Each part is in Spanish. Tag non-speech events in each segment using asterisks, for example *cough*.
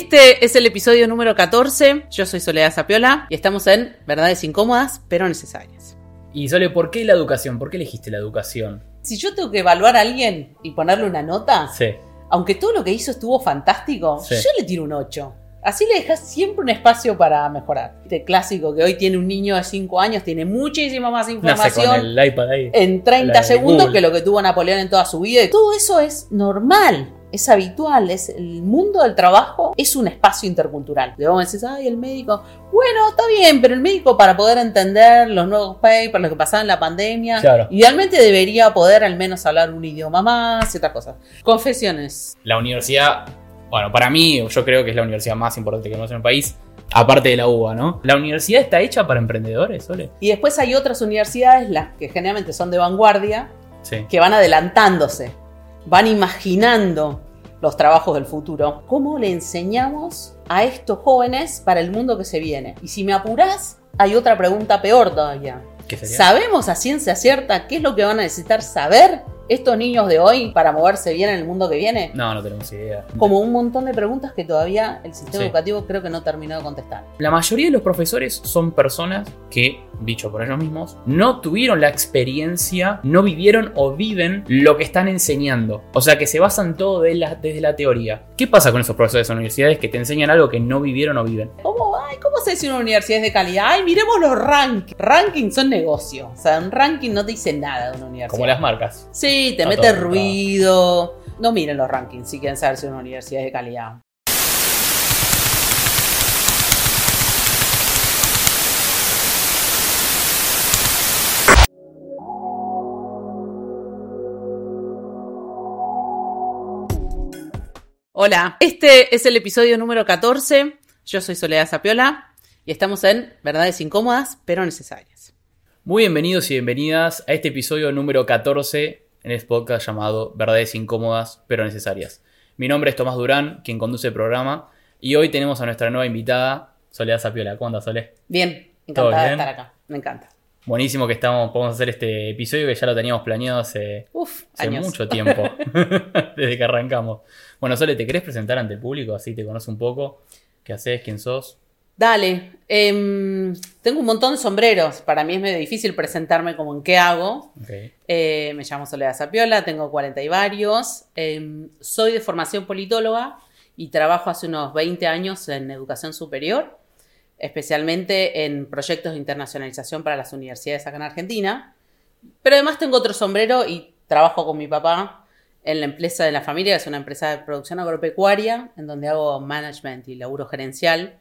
Este es el episodio número 14. Yo soy Soledad Zapiola y estamos en Verdades Incómodas pero Necesarias. Y Sole, ¿por qué la educación? ¿Por qué elegiste la educación? Si yo tengo que evaluar a alguien y ponerle una nota, Sí. aunque todo lo que hizo estuvo fantástico, Sí. yo le tiro un 8. Así le dejas siempre un espacio para mejorar. Este clásico que hoy tiene un niño de 5 años tiene muchísima más Nace información con el iPad ahí. en 30 La de segundos Google. que lo que tuvo Napoleón en toda su vida. Y todo eso es normal, es habitual, es el mundo del trabajo es un espacio intercultural. De vos decís, ay, el médico, bueno, está bien, pero el médico para poder entender los nuevos papers, lo que pasaba en la pandemia, Claro. idealmente debería poder al menos hablar un idioma más y otras cosas. Confesiones. La universidad, bueno, para mí, yo creo que es la universidad más importante que tenemos en el país, aparte de la UBA, ¿no? ¿La universidad está hecha para emprendedores, Sole? Y después hay otras universidades, las que generalmente son de vanguardia, Sí. que van adelantándose, van imaginando los trabajos del futuro. ¿Cómo le enseñamos a estos jóvenes para el mundo que se viene? Y si me apurás, hay otra pregunta peor todavía. ¿Qué sería? ¿Sabemos a ciencia cierta qué es lo que van a necesitar saber estos niños de hoy para moverse bien en el mundo que viene? No, no tenemos idea. Como un montón de preguntas que todavía el sistema Sí. educativo creo que no terminó de contestar. La mayoría de los profesores son personas que, dicho por ellos mismos, no tuvieron la experiencia, no vivieron o viven lo que están enseñando. O sea que se basan todo de la- desde la teoría. ¿Qué pasa con esos profesores de universidades que te enseñan algo que no vivieron o viven? ¿Cómo, ay, ¿Cómo sé si una universidad es de calidad? Ay, miremos los rankings. Rankings son negocio. O sea, un ranking no te dice nada de una universidad. Como las marcas. Sí, te mete ruido. No miren los rankings si quieren saber si una universidad es de calidad. Hola, este es el episodio número 14. Yo soy Soledad Zapiola y estamos en Verdades Incómodas pero Necesarias. Muy bienvenidos y bienvenidas a este episodio número 14 en este podcast llamado Verdades Incómodas pero Necesarias. Mi nombre es Tomás Durán, quien conduce el programa, y hoy tenemos a nuestra nueva invitada, Soledad Zapiola. ¿Cómo andas, Sole? Bien, ¿Todo encantada de estar acá. Me encanta. Buenísimo que estamos, podemos hacer este episodio que ya lo teníamos planeado hace, Uf, hace años. mucho tiempo, *laughs* desde que arrancamos. Bueno, Sole, ¿te querés presentar ante el público? Así te conoce un poco. ¿Qué haces? ¿Quién sos? Dale, em, tengo un montón de sombreros. Para mí es medio difícil presentarme como en qué hago. Ok. Eh, me llamo Soledad Zapiola, tengo 40 y varios. Em, soy de formación politóloga y trabajo hace unos 20 años en educación superior, especialmente en proyectos de internacionalización para las universidades acá en Argentina. Pero además tengo otro sombrero y trabajo con mi papá en la empresa de la familia, que es una empresa de producción agropecuaria, en donde hago management y laburo gerencial.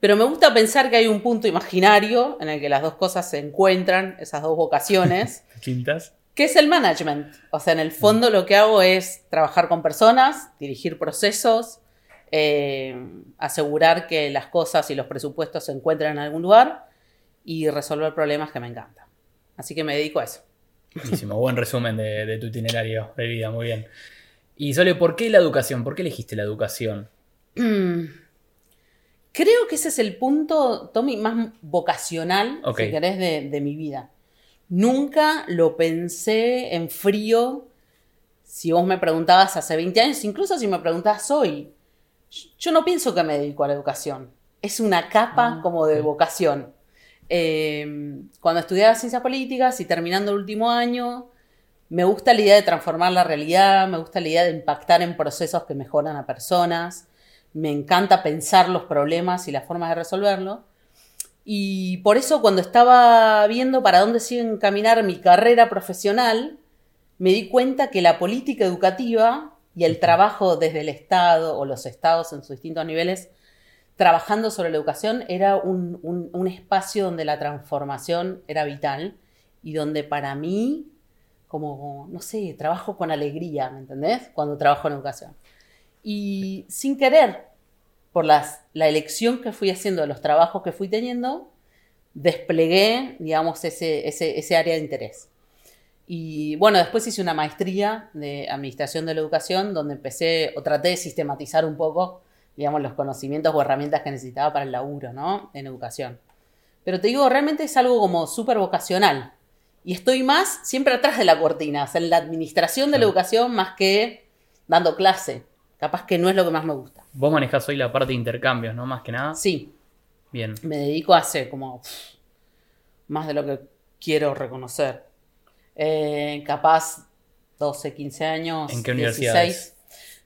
Pero me gusta pensar que hay un punto imaginario en el que las dos cosas se encuentran, esas dos vocaciones, *laughs* ¿Quintas? que es el management. O sea, en el fondo lo que hago es trabajar con personas, dirigir procesos, eh, asegurar que las cosas y los presupuestos se encuentren en algún lugar y resolver problemas que me encantan. Así que me dedico a eso. Buenísimo, buen resumen de, de tu itinerario de vida, muy bien. Y Sole, ¿por qué la educación? ¿Por qué elegiste la educación? Creo que ese es el punto, Tommy, más vocacional, si querés, de, de mi vida. Nunca lo pensé en frío. Si vos me preguntabas hace 20 años, incluso si me preguntabas hoy, yo no pienso que me dedico a la educación. Es una capa Ah, como de vocación. Eh, cuando estudiaba ciencias políticas y terminando el último año, me gusta la idea de transformar la realidad, me gusta la idea de impactar en procesos que mejoran a personas, me encanta pensar los problemas y las formas de resolverlo. Y por eso cuando estaba viendo para dónde sigue encaminar mi carrera profesional, me di cuenta que la política educativa y el trabajo desde el Estado o los estados en sus distintos niveles trabajando sobre la educación era un, un- un espacio donde la transformación era vital y donde para mí, como, no sé, trabajo con alegría, ¿me entendés? Cuando trabajo en educación. Y sin querer, por las, la elección que fui haciendo de los trabajos que fui teniendo, desplegué, digamos, ese, ese, ese área de interés. Y bueno, después hice una maestría de Administración de la Educación, donde empecé o traté de sistematizar un poco, digamos, los conocimientos o herramientas que necesitaba para el laburo, ¿no? En educación. Pero te digo, realmente es algo como súper vocacional. Y estoy más siempre atrás de la cortina, o sea, en la administración de la educación más que dando clase. Capaz que no es lo que más me gusta. Vos manejás hoy la parte de intercambios, ¿no? Más que nada. Sí, Bien. me dedico hace como pff, más de lo que quiero reconocer. Eh, capaz 12, 15 años. ¿En qué 16. universidades?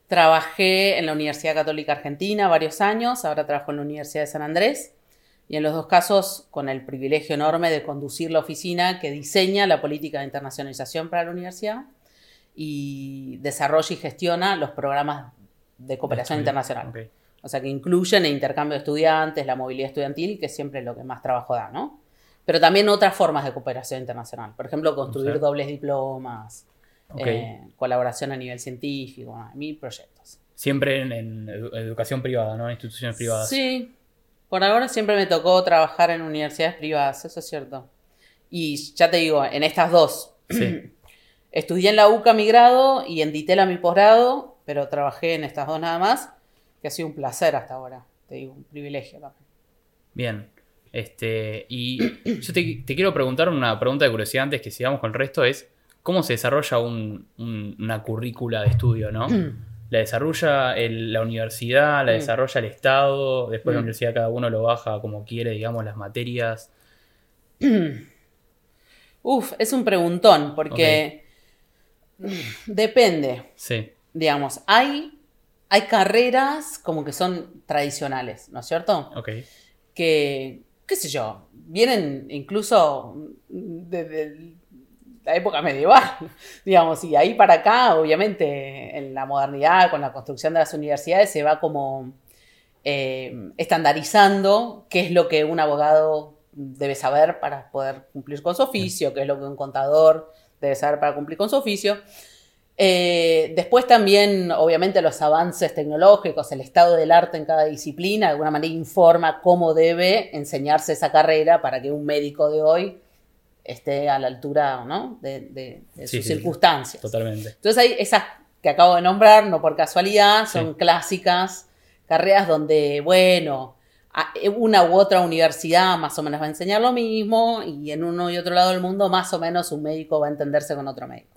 Trabajé en la Universidad Católica Argentina varios años, ahora trabajo en la Universidad de San Andrés y en los dos casos con el privilegio enorme de conducir la oficina que diseña la política de internacionalización para la universidad y desarrolla y gestiona los programas de cooperación internacional. O sea, que incluyen el intercambio de estudiantes, la movilidad estudiantil, que siempre es lo que más trabajo da, ¿no? Pero también otras formas de cooperación internacional. Por ejemplo, construir dobles diplomas, Ok. eh, colaboración a nivel científico, mil proyectos. Siempre en, en edu- educación privada, ¿no? En instituciones privadas. Sí, por ahora siempre me tocó trabajar en universidades privadas, eso es cierto. Y ya te digo, en estas dos, Sí. *clears throat* estudié en la UCA mi grado y en Ditela mi posgrado, pero trabajé en estas dos nada más, que ha sido un placer hasta ahora, te digo, un privilegio también. Bien. Este, y yo te, te quiero preguntar una pregunta de curiosidad antes que sigamos con el resto, es ¿cómo se desarrolla un- un- una currícula de estudio, no? *clears throat* ¿La desarrolla el- la universidad, la Mm. desarrolla el Estado? Después la Mm. universidad cada uno lo baja como quiere, digamos, las materias. *clears throat* Uf, es un preguntón, porque depende. Sí, Digamos, hay, hay carreras como que son tradicionales, ¿no es cierto? ok. Que, qué sé yo, vienen incluso desde la época medieval, *laughs* digamos, y ahí para acá, obviamente, en la modernidad, con la construcción de las universidades, se va como eh, estandarizando qué es lo que un abogado debe saber para poder cumplir con su oficio, qué es lo que un contador debe saber para cumplir con su oficio. Eh, después también, obviamente, los avances tecnológicos, el estado del arte en cada disciplina, de alguna manera informa cómo debe enseñarse esa carrera para que un médico de hoy esté a la altura ¿no? de, de- de Sí, sus sí, circunstancias. Totalmente. Entonces hay esas que acabo de nombrar, no por casualidad, son Sí. clásicas, carreras donde, bueno, una u otra universidad más o menos va a enseñar lo mismo y en uno y otro lado del mundo más o menos un médico va a entenderse con otro médico.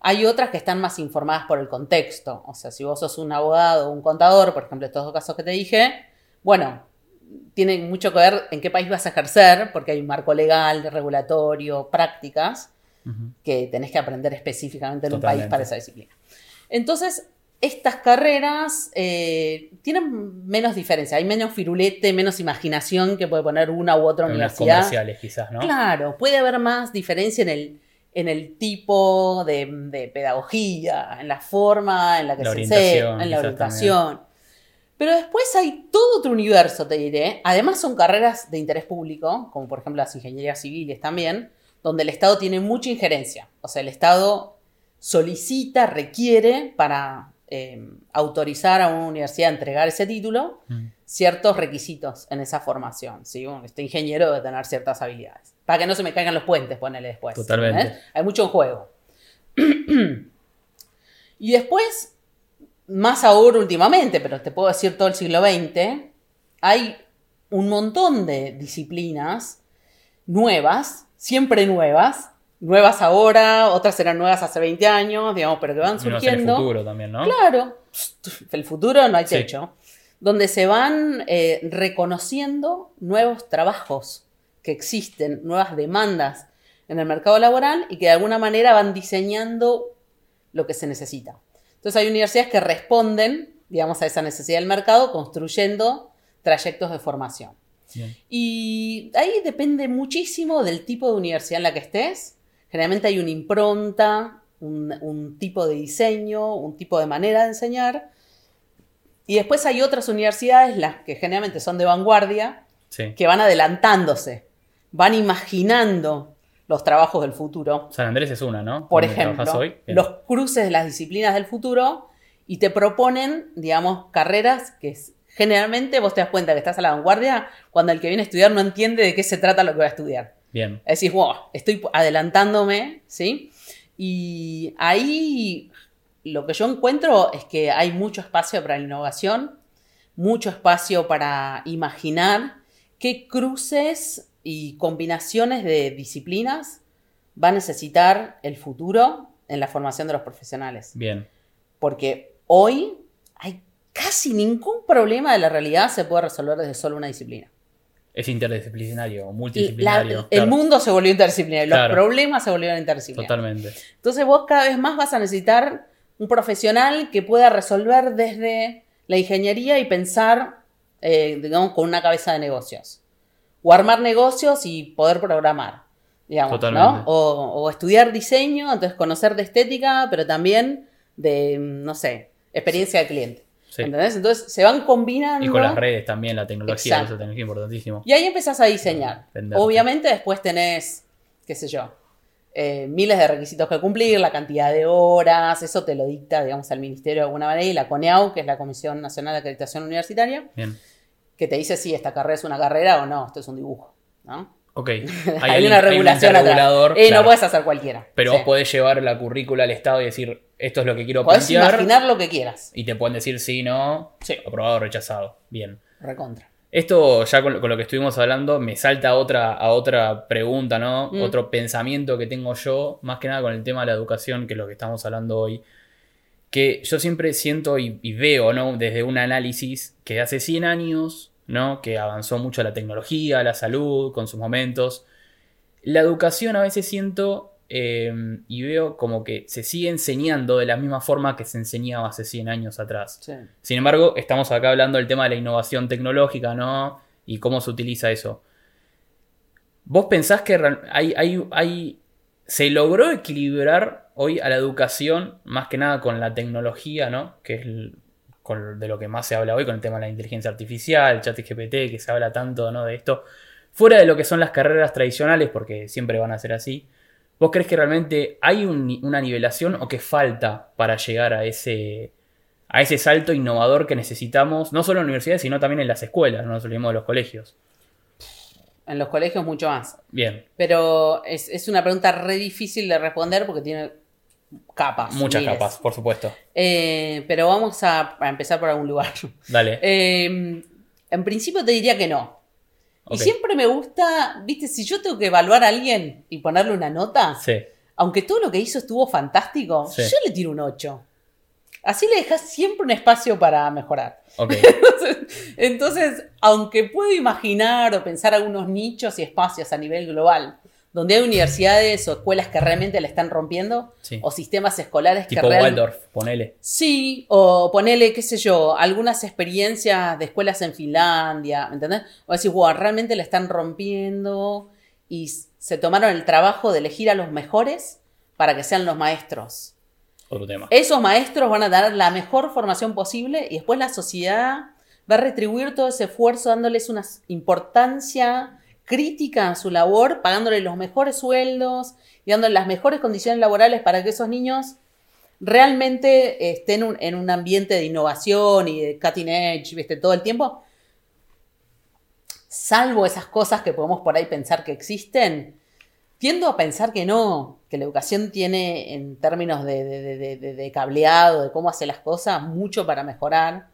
Hay otras que están más informadas por el contexto, o sea, si vos sos un abogado o un contador, por ejemplo, estos dos casos que te dije, bueno, tiene mucho que ver en qué país vas a ejercer, porque hay un marco legal, regulatorio, prácticas que tenés que aprender específicamente en un país para esa disciplina. Entonces, estas carreras eh, tienen menos diferencia, hay menos firulete, menos imaginación que puede poner una u otra En las universidad. comerciales, quizás, ¿no? Claro, puede haber más diferencia en el, en el tipo de, de pedagogía, en la forma en la que La se enseña, en la orientación. Pero después hay todo otro universo, te diré. Además son carreras de interés público, como por ejemplo las ingenierías civiles también, donde el Estado tiene mucha injerencia. O sea, el Estado solicita, requiere para eh, autorizar a una universidad a entregar ese título Mm. ciertos requisitos en esa formación. ¿sí? Este ingeniero debe tener ciertas habilidades. Para que no se me caigan los puentes, ponele después. Totalmente. ¿entendés? Hay mucho en juego. *clears throat* y después, más ahora últimamente, pero te puedo decir todo el siglo XX, hay un montón de disciplinas nuevas, siempre nuevas, nuevas ahora, otras eran nuevas hace 20 años, digamos, pero que van en el surgiendo. futuro también, ¿no? Claro, el futuro no hay Sí. techo. Donde se van eh, reconociendo nuevos trabajos que existen, nuevas demandas en el mercado laboral y que de alguna manera van diseñando lo que se necesita. Entonces hay universidades que responden, digamos, a esa necesidad del mercado construyendo trayectos de formación. Bien. Y ahí depende muchísimo del tipo de universidad en la que estés. Generalmente hay una impronta, un, un tipo de diseño, un tipo de manera de enseñar. Y después hay otras universidades, las que generalmente son de vanguardia, Sí. que van adelantándose, van imaginando los trabajos del futuro. San Andrés es una, ¿no? Por ejemplo, hoy. Los cruces de las disciplinas del futuro y te proponen, digamos, carreras que es- generalmente vos te das cuenta que estás a la vanguardia cuando el que viene a estudiar no entiende de qué se trata lo que va a estudiar. Bien. Decís, wow, estoy adelantándome, ¿sí? Y ahí lo que yo encuentro es que hay mucho espacio para la innovación, mucho espacio para imaginar qué cruces y combinaciones de disciplinas va a necesitar el futuro en la formación de los profesionales. Bien. Porque hoy hay casi ningún problema de la realidad se puede resolver desde solo una disciplina. Es interdisciplinario, La- multidisciplinario. el claro. mundo se volvió interdisciplinario, Claro. los problemas se volvieron interdisciplinarios. Totalmente. Entonces vos cada vez más vas a necesitar un profesional que pueda resolver desde la ingeniería y pensar, eh, digamos, con una cabeza de negocios. O armar negocios y poder programar, digamos, Totalmente. ¿no? O, o estudiar diseño, entonces conocer de estética, pero también de, no sé, experiencia de cliente. Sí. ¿Entendés? Entonces se van combinando. Y con las redes también, la tecnología, esa tecnología importantísimo. Y ahí empezás a diseñar. Venderte. Obviamente después tenés, qué sé yo, eh, miles de requisitos que cumplir, la cantidad de horas, eso te lo dicta, digamos, al ministerio de alguna manera, y la CONEAU, que es la Comisión Nacional de Acreditación Universitaria, Bien. que te dice si esta carrera es una carrera o no, esto es un dibujo. ¿no? Ok. *laughs* Hay, una regulación hay un atrás. Eh, claro. No puedes hacer cualquiera. Pero Sí. vos podés llevar la currícula al Estado y decir, esto es lo que quiero Podés plantear. imaginar lo que quieras. Y te pueden decir sí, no, Sí. aprobado, rechazado. Bien. Recontra. Esto ya con, con lo que estuvimos hablando me salta a otra, a otra pregunta, ¿no? Mm. Otro pensamiento que tengo yo, más que nada con el tema de la educación, que es lo que estamos hablando hoy. Que yo siempre siento y, y veo, ¿no? Desde un análisis que hace 100 años, ¿no? Que avanzó mucho la tecnología, la salud, con sus momentos. La educación a veces siento eh, y veo como que se sigue enseñando de la misma forma que se enseñaba hace 100 años atrás. Sí. Sin embargo, estamos acá hablando del tema de la innovación tecnológica, ¿no? Y cómo se utiliza eso. ¿Vos pensás que hay, hay, hay- se logró equilibrar hoy a la educación, más que nada con la tecnología, ¿no? Que es el- con, de lo que más se habla hoy, con el tema de la inteligencia artificial, chat GPT, que se habla tanto, ¿no? De esto. Fuera de lo que son las carreras tradicionales, porque siempre van a ser así. ¿Vos crees que realmente hay un una nivelación o que falta para llegar a ese, a ese salto innovador que necesitamos, no solo en universidades, sino también en las escuelas, no nos olvidemos de los colegios? En los colegios mucho más. Bien, Pero es, es una pregunta re difícil de responder porque tiene capas. muchas miles. capas, por supuesto. Eh, pero vamos a, a empezar por algún lugar. *laughs* Dale. Eh, en principio te diría que no. Y siempre me gusta, viste, si yo tengo que evaluar a alguien y ponerle una nota, Sí, aunque todo lo que hizo estuvo fantástico, Sí. yo le tiro un 8. Así le dejas siempre un espacio para mejorar. *laughs* Entonces, entonces, aunque puedo imaginar o pensar algunos nichos y espacios a nivel global, donde hay universidades o escuelas que realmente la están rompiendo, Sí. o sistemas escolares tipo que real- Waldorf, ponele. Sí, o ponele, qué sé yo, algunas experiencias de escuelas en Finlandia, ¿me entendés? O decir, wow, realmente la están rompiendo y se tomaron el trabajo de elegir a los mejores para que sean los maestros. Otro tema. Esos maestros van a dar la mejor formación posible y después la sociedad va a retribuir todo ese esfuerzo dándoles una importancia crítica a su labor, pagándoles los mejores sueldos y dándoles las mejores condiciones laborales para que esos niños realmente estén en un ambiente de innovación y de cutting edge, ¿viste? Todo el tiempo. Salvo esas cosas que podemos por ahí pensar que existen, tiendo a pensar que no, que la educación tiene en términos de- de cableado, de cómo hace las cosas, mucho para mejorar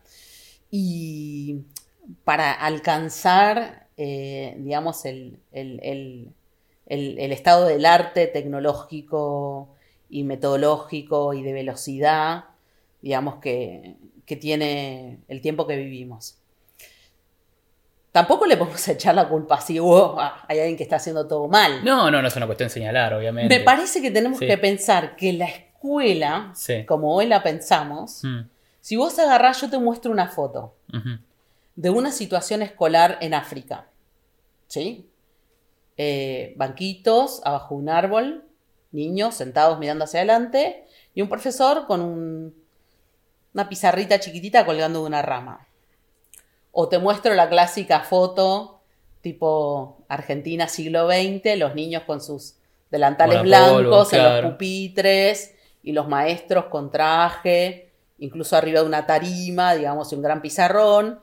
y para alcanzar, eh, digamos, el, el- el- el- estado del arte tecnológico y metodológico y de velocidad, digamos, que, que tiene el tiempo que vivimos. Tampoco le podemos *laughs* echar la culpa así, "Oh, ah, hay alguien que está haciendo todo mal. No, no, no es una cuestión de señalar, obviamente. Me parece que tenemos Sí. que pensar que la escuela, Sí. como hoy la pensamos, Mm, si vos agarrás, yo te muestro una foto de una situación escolar en África. ¿Sí? Eh, banquitos abajo de un árbol, niños sentados mirando hacia adelante y un profesor con un- una pizarrita chiquitita colgando de una rama. O te muestro la clásica foto tipo Argentina siglo XX, los niños con sus delantales blancos en los pupitres y los maestros con traje, incluso arriba de una tarima, digamos, y un gran pizarrón.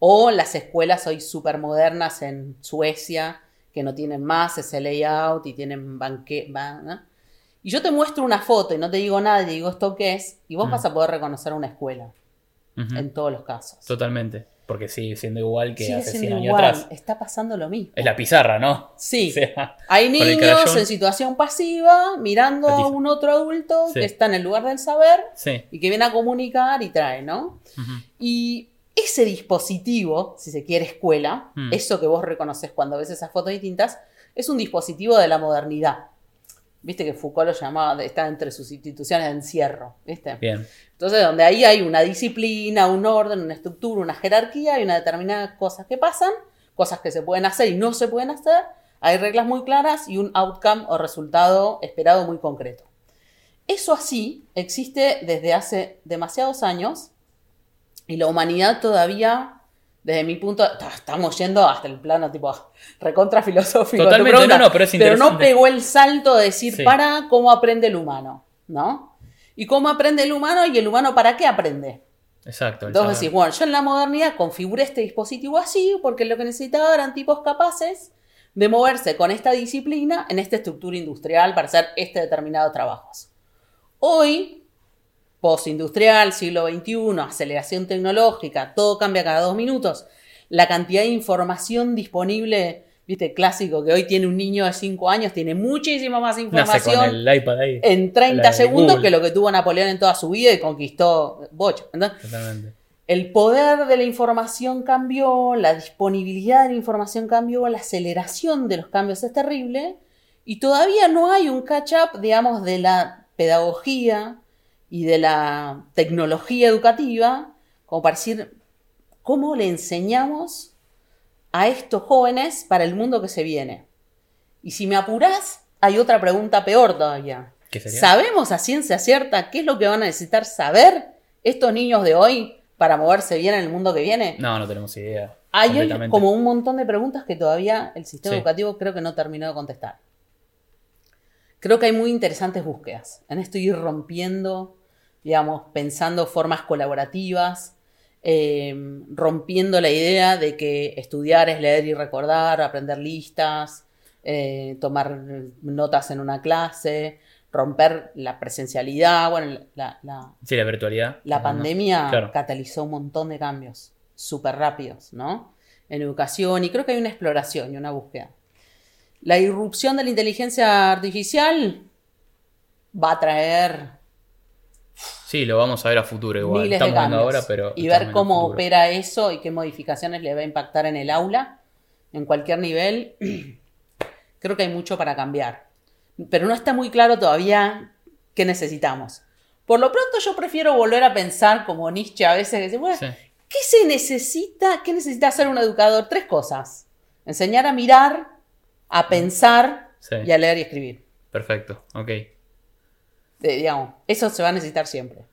O las escuelas hoy súper modernas en Suecia, que no tienen más ese layout y tienen banque... Y yo te muestro una foto y no te digo nada, y te digo esto qué es, y vos vas a poder reconocer una escuela Ujú. en todos los casos. Totalmente. porque sigue siendo igual que Sigue hace 100 siendo años igual, atrás. está pasando lo mismo. Es la pizarra, ¿no? Sí, *laughs* O sea, hay niños en situación pasiva mirando a un otro adulto Sí. que está en el lugar del saber sí. y que viene a comunicar y trae, ¿no? Y ese dispositivo, si se quiere escuela, Mm. eso que vos reconoces cuando ves esas fotos distintas, es un dispositivo de la modernidad. Viste que Foucault lo llamaba, está entre sus instituciones de encierro, ¿viste? Bien. Entonces, donde ahí hay una disciplina, un orden, una estructura, una jerarquía y una determinada cosas que pasan, cosas que se pueden hacer y no se pueden hacer, hay reglas muy claras y un outcome o resultado esperado muy concreto. Eso así existe desde hace demasiados años y la humanidad todavía, desde mi punto, ta- estamos yendo hasta el plano tipo recontra filosófico. tu Totalmente, pregunta, no, no, pero es no interesante. pegó el salto de decir, Sí. para, ¿cómo aprende el humano? ¿No? ¿Y cómo aprende el humano y el humano para qué aprende? Exacto. Entonces decís, bueno, yo en la modernidad configuré este dispositivo así porque lo que necesitaba eran tipos capaces de moverse con esta disciplina en esta estructura industrial para hacer este determinado trabajos. Hoy, postindustrial, siglo XXI, aceleración tecnológica, todo cambia cada dos minutos. La cantidad de información disponible, viste, clásico, que hoy tiene un niño de 5 años, tiene muchísima más Nace información con el iPad ahí. en 30 La de segundos que lo que tuvo Napoleón en toda su vida y conquistó Boch. Entonces, Totalmente. el poder de la información cambió, la disponibilidad de la información cambió, la aceleración de los cambios es terrible y todavía no hay un catch-up, digamos, de la pedagogía y de la tecnología educativa, como para decir, ¿cómo le enseñamos a estos jóvenes para el mundo que se viene? Y si me apurás, hay otra pregunta peor todavía. ¿Qué sería? ¿Sabemos a ciencia cierta qué es lo que van a necesitar saber estos niños de hoy para moverse bien en el mundo que viene? No, no tenemos idea. Hay como un montón de preguntas que todavía el sistema Sí. educativo creo que no terminó de contestar. Creo que hay muy interesantes búsquedas. En esto ir rompiendo, digamos, pensando formas colaborativas, eh, rompiendo la idea de que estudiar es leer y recordar, aprender listas, eh, tomar notas en una clase, romper la presencialidad, bueno, la- la, Sí, la virtualidad. la ¿no? pandemia Claro. catalizó un montón de cambios súper rápidos, ¿no? En educación, y creo que hay una exploración y una búsqueda. La irrupción de la inteligencia artificial va a traer Sí, lo vamos a ver a futuro igual. miles de Estamos viendo cambios ahora, pero. y ver cómo opera eso y qué modificaciones le va a impactar en el aula, en cualquier nivel. *clears throat* creo que hay mucho para cambiar, pero no está muy claro todavía qué necesitamos. Por lo pronto yo prefiero volver a pensar como Nietzsche a veces, que dice, bueno, Sí. ¿Qué se necesita? ¿Qué necesita hacer un educador? Tres cosas. Enseñar a mirar, a pensar Sí. y a leer y escribir. Perfecto, ok. Eh, digamos, eso se va a necesitar siempre.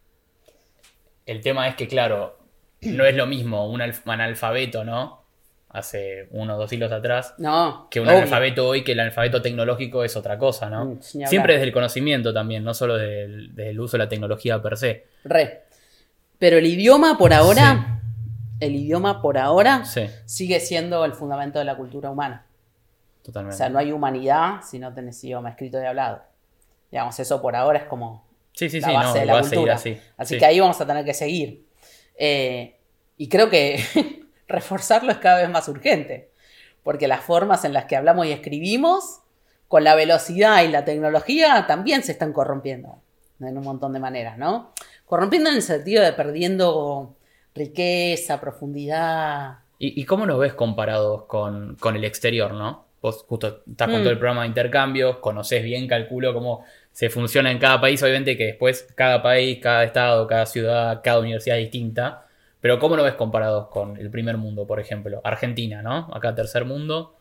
El tema es que, claro, no es lo mismo un alf- analfabeto, ¿no? Hace uno o dos siglos atrás, No. que un obvio. analfabeto hoy, que el analfabeto tecnológico es otra cosa, ¿no? Mm. Siempre desde el conocimiento también, no solo desde el, desde el uso de la tecnología per se. Re. Pero el idioma por ahora, el idioma por ahora Sí, sigue siendo el fundamento de la cultura humana. O totalmente. sea, no hay humanidad si no tenés idioma escrito y hablado. Digamos, eso por ahora es como sí, sí, la sí, base no, de la cultura. así. Así Sí. que ahí vamos a tener que seguir. Eh, y creo que *laughs* reforzarlo es cada vez más urgente, porque las formas en las que hablamos y escribimos, con la velocidad y la tecnología, también se están corrompiendo en un montón de maneras, ¿no? Corrompiendo en el sentido de perdiendo riqueza, profundidad. ¿Y, y cómo nos ves comparados con, con el exterior, no? Vos justo estás con Mm. todo el programa de intercambios, conoces bien, calculo cómo se funciona en cada país, obviamente que después cada país, cada estado, cada ciudad, cada universidad es distinta, pero ¿cómo lo ves comparados con el primer mundo, por ejemplo? Argentina, ¿no? Acá tercer mundo.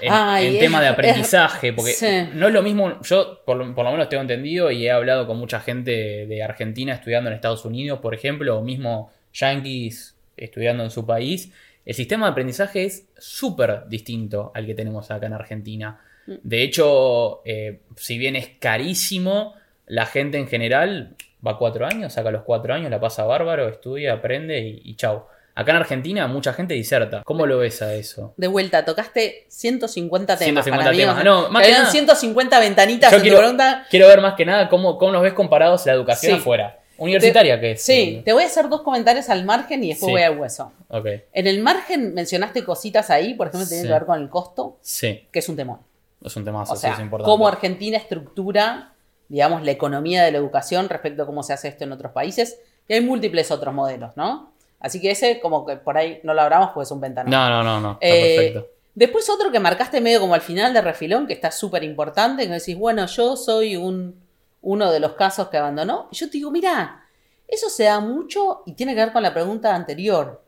En, Ay, en es- tema de *laughs* aprendizaje, porque sí. no es lo mismo, yo por lo, por lo menos tengo entendido y he hablado con mucha gente de Argentina estudiando en Estados Unidos, por ejemplo, o mismo yankees estudiando en su país, el sistema de aprendizaje es súper distinto al que tenemos acá en Argentina. De hecho, eh, si bien es carísimo, la gente en general va cuatro años, saca los cuatro años, la pasa bárbaro, estudia, aprende y, y chau. Acá en Argentina mucha gente diserta. ¿Cómo lo ves a eso? De vuelta, tocaste 150 temas. 150 para mí, temas. o sea, No, más que nada- 150 ventanitas Yo en tu quiero- pregunta. Quiero ver más que nada cómo, cómo nos ves comparados la educación Sí. afuera. Universitaria que es. Sí, te voy a hacer dos comentarios al margen y después Sí. voy al hueso. Ok. En el margen mencionaste cositas ahí, por ejemplo, tienen Sí. que ver con el costo, Sí, que es un temor. Es un tema O sea, es importante. cómo Argentina estructura, digamos, la economía de la educación respecto a cómo se hace esto en otros países. Y hay múltiples otros modelos, ¿no? Así que ese, como que por ahí no lo hablamos porque es un ventanón. No, no, no, no. Eh, perfecto. Después otro que marcaste medio como al final de refilón, que está súper importante, que decís, bueno, yo soy un, uno de los casos que abandonó. Y yo te digo, mira, eso se da mucho y tiene que ver con la pregunta anterior.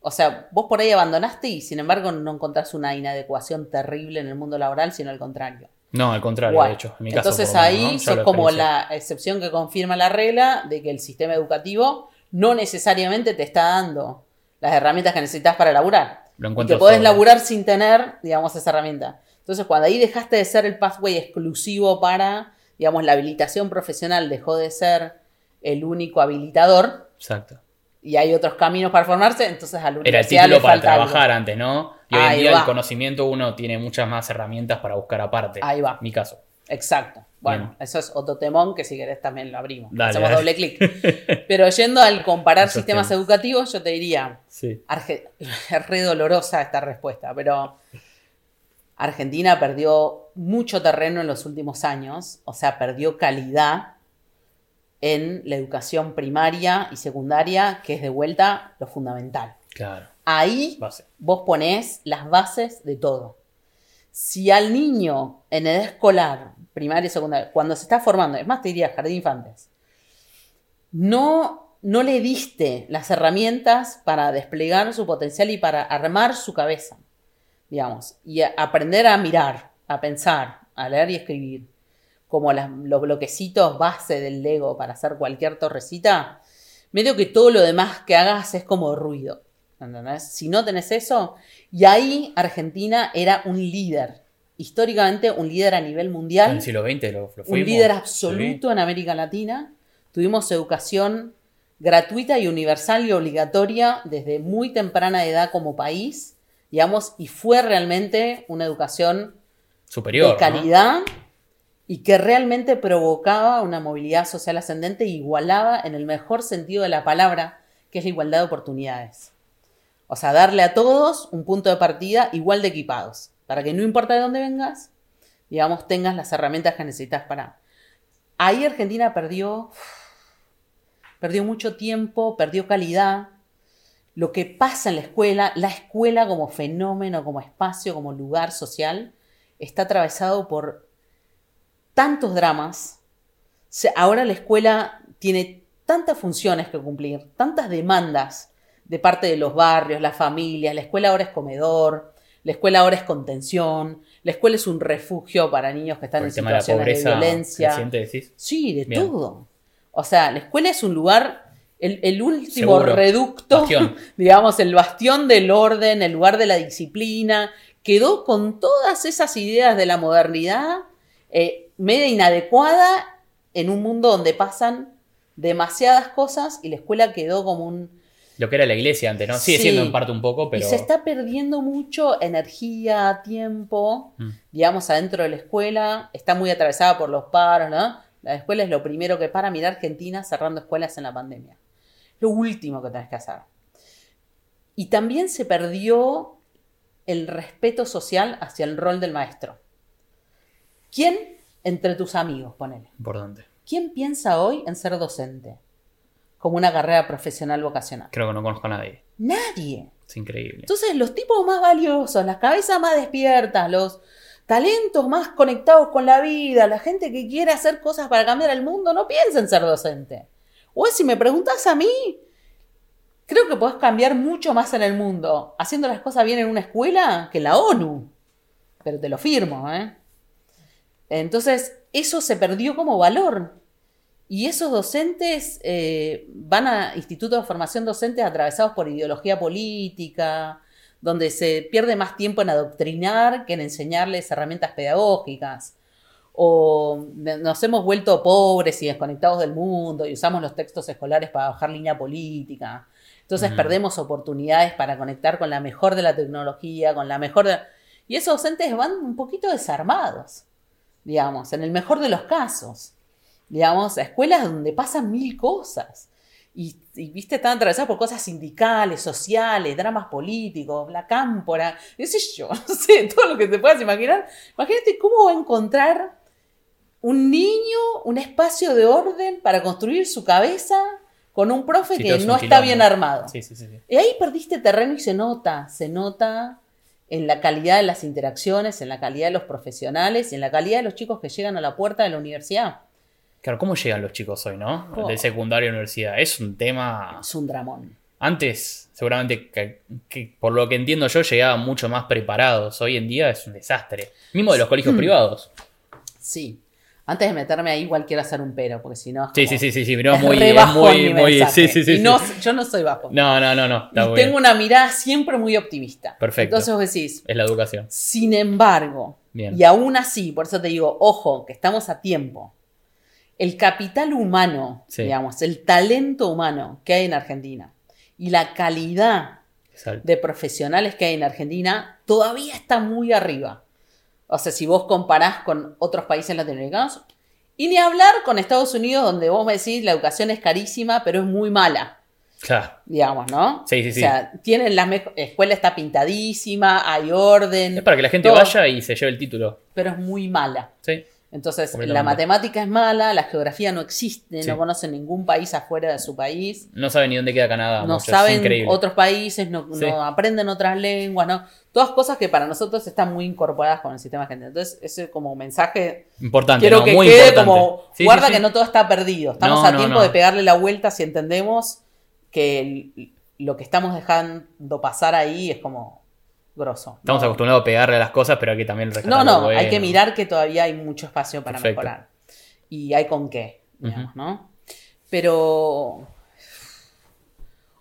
O sea, vos por ahí abandonaste y sin embargo no encontrás una inadecuación terrible en el mundo laboral, sino al contrario. No, al contrario, Bueno, de hecho. En mi caso, entonces menos, ahí ¿no? Sos como la excepción que confirma la regla de que el sistema educativo no necesariamente te está dando las herramientas que necesitas para laburar. Lo Y encuentro que podés todo. laburar sin tener, digamos, esa herramienta. Entonces, cuando ahí dejaste de ser el pathway exclusivo para, digamos, la habilitación profesional, dejó de ser el único habilitador Exacto. Y hay otros caminos para formarse, entonces a la Era el título le para algo. trabajar antes, ¿no? Y hoy en día va. el conocimiento uno tiene muchas más herramientas para buscar aparte. Ahí va. Mi caso. Exacto. Bueno, Bien. eso es otro temón que si querés también lo abrimos. Dale, Hacemos dale. doble clic. *laughs* Pero yendo al comparar Esos sistemas temas. educativos, yo te diría, Sí. Arge- *laughs* es re dolorosa esta respuesta, pero Argentina perdió mucho terreno en los últimos años, o sea, perdió calidad en la educación primaria y secundaria, que es de vuelta lo fundamental. Claro. Ahí Base. vos ponés las bases de todo. Si al niño en edad escolar, primaria y secundaria, cuando se está formando, es más, te diría jardín infantes, no, no le diste las herramientas para desplegar su potencial y para armar su cabeza, digamos, y a- aprender a mirar, a pensar, a leer y escribir, como las- los bloquecitos base del Lego para hacer cualquier torrecita, medio que todo lo demás que hagas es como ruido. ¿entendés? Si no tenés eso, y ahí Argentina era un líder, históricamente un líder a nivel En mundial el siglo XX lo, lo un líder Sí. absoluto en América Latina. Tuvimos educación gratuita y universal y obligatoria desde muy temprana edad como país, digamos, y fue realmente una educación Superior. de ¿no? Y que realmente provocaba una movilidad social ascendente e igualaba en el mejor sentido de la palabra, que es la igualdad de oportunidades. O sea, darle a todos un punto de partida igual de equipados, para que no importa de dónde vengas, digamos, tengas las herramientas que necesitas para... Ahí Argentina perdió, perdió mucho tiempo, perdió calidad. Lo que pasa en la escuela, la escuela como fenómeno, como espacio, como lugar social, está atravesado por tantos dramas. Ahora la escuela tiene tantas funciones que cumplir, tantas demandas de parte de los barrios, las familias. La escuela ahora es comedor, la escuela ahora es contención, la escuela es un refugio para niños que están en de la situaciones de, violencia. decís. Sí, de Bien. todo. O sea, la escuela es un lugar, el, el último Seguro. reducto, Bastión. *laughs* digamos, el bastión del orden, el lugar de la disciplina, quedó con todas esas ideas de la modernidad eh, media inadecuada en un mundo donde pasan demasiadas cosas y la escuela quedó como un... Lo que era la iglesia antes, ¿no? Sigue Sí. siendo en parte un poco, pero. Y se está perdiendo mucho energía, tiempo, Mm. digamos, adentro de la escuela. Está muy atravesada por los paros, ¿no? La escuela es lo primero que para. Mira Argentina cerrando escuelas en la pandemia. Lo último que tenés que hacer. Y también se perdió el respeto social hacia el rol del maestro. ¿Quién entre tus amigos, ponele? Importante. ¿Quién piensa hoy en ser docente? Como una carrera profesional vocacional. Creo que no conozco a nadie. Nadie. Es increíble. Entonces, los tipos más valiosos, las cabezas más despiertas, los talentos más conectados con la vida, la gente que quiere hacer cosas para cambiar el mundo, no piensa en ser docente. O si me preguntas a mí, creo que podés cambiar mucho más en el mundo haciendo las cosas bien en una escuela que en la ONU. Pero te lo firmo, ¿eh? Entonces, eso se perdió como valor. Y esos docentes eh, van a institutos de formación docente atravesados por ideología política, donde se pierde más tiempo en adoctrinar que en enseñarles herramientas pedagógicas. O nos hemos vuelto pobres y desconectados del mundo y usamos los textos escolares para bajar línea política. Entonces perdemos oportunidades para conectar con la mejor de la tecnología, con la mejor de... Y esos docentes van un poquito desarmados, digamos, en el mejor de los casos. digamos, a escuelas donde pasan mil cosas. Y, y, viste, están atravesadas por cosas sindicales, sociales, dramas políticos, la cámpora, qué sé yo, *laughs* no sé, todo lo que te puedas imaginar. Imagínate cómo va a encontrar un niño un espacio de orden para construir su cabeza con un profe Sí, que no está bien armado. Sí. sí. Y ahí perdiste terreno y se nota, se nota en la calidad de las interacciones, en la calidad de los profesionales y en la calidad de los chicos que llegan a la puerta de la universidad. Claro, ¿cómo llegan los chicos hoy, no? Oh. De secundaria a universidad. Es un tema. Es un dramón. Antes, seguramente, que, que por lo que entiendo yo, llegaban mucho más preparados. Hoy en día es un desastre. Mismo de los colegios Mm. privados. Sí. Antes de meterme ahí, igual quiero hacer un pero, porque si no. Sí, sí, sí, sí, sí. pero es muy, es muy, muy. Sí, sí, sí. Y no, yo no soy bajo. No, no, no, no. Está y bien. tengo una mirada siempre muy optimista. Perfecto. Entonces vos decís, Es la educación. sin embargo, Bien. y aún así, por eso te digo, ojo, que estamos a tiempo. El capital humano, Sí. digamos, el talento humano que hay en Argentina y la calidad Exacto. de profesionales que hay en Argentina todavía está muy arriba. O sea, si vos comparás con otros países latinoamericanos, y ni hablar con Estados Unidos, donde vos me decís la educación es carísima, pero es muy mala, Claro. digamos, ¿no? Sí, sí, sí. O sea, tienen la escuela está pintadísima, hay orden, Es para que la gente todo, vaya y se lleve el título. pero es muy mala. Sí. Entonces, la matemática es mala, la geografía no existe, Sí. no conocen ningún país afuera de su país. No saben ni dónde queda Canadá. no saben otros países, no, Sí. no aprenden otras lenguas, ¿no? Todas cosas que para nosotros están muy incorporadas con el sistema argentino. Entonces, ese como mensaje, Importante, quiero no, que muy quede importante. como, Sí, guarda sí. que no todo está perdido. Estamos No, a no, tiempo de pegarle la vuelta si entendemos que el- lo que estamos dejando pasar ahí es como grosso. Estamos acostumbrados a pegarle a las cosas, pero hay que también No, no, bueno. hay que mirar que todavía hay mucho espacio para Perfecto. mejorar. Y hay con qué, digamos. ¿no? Pero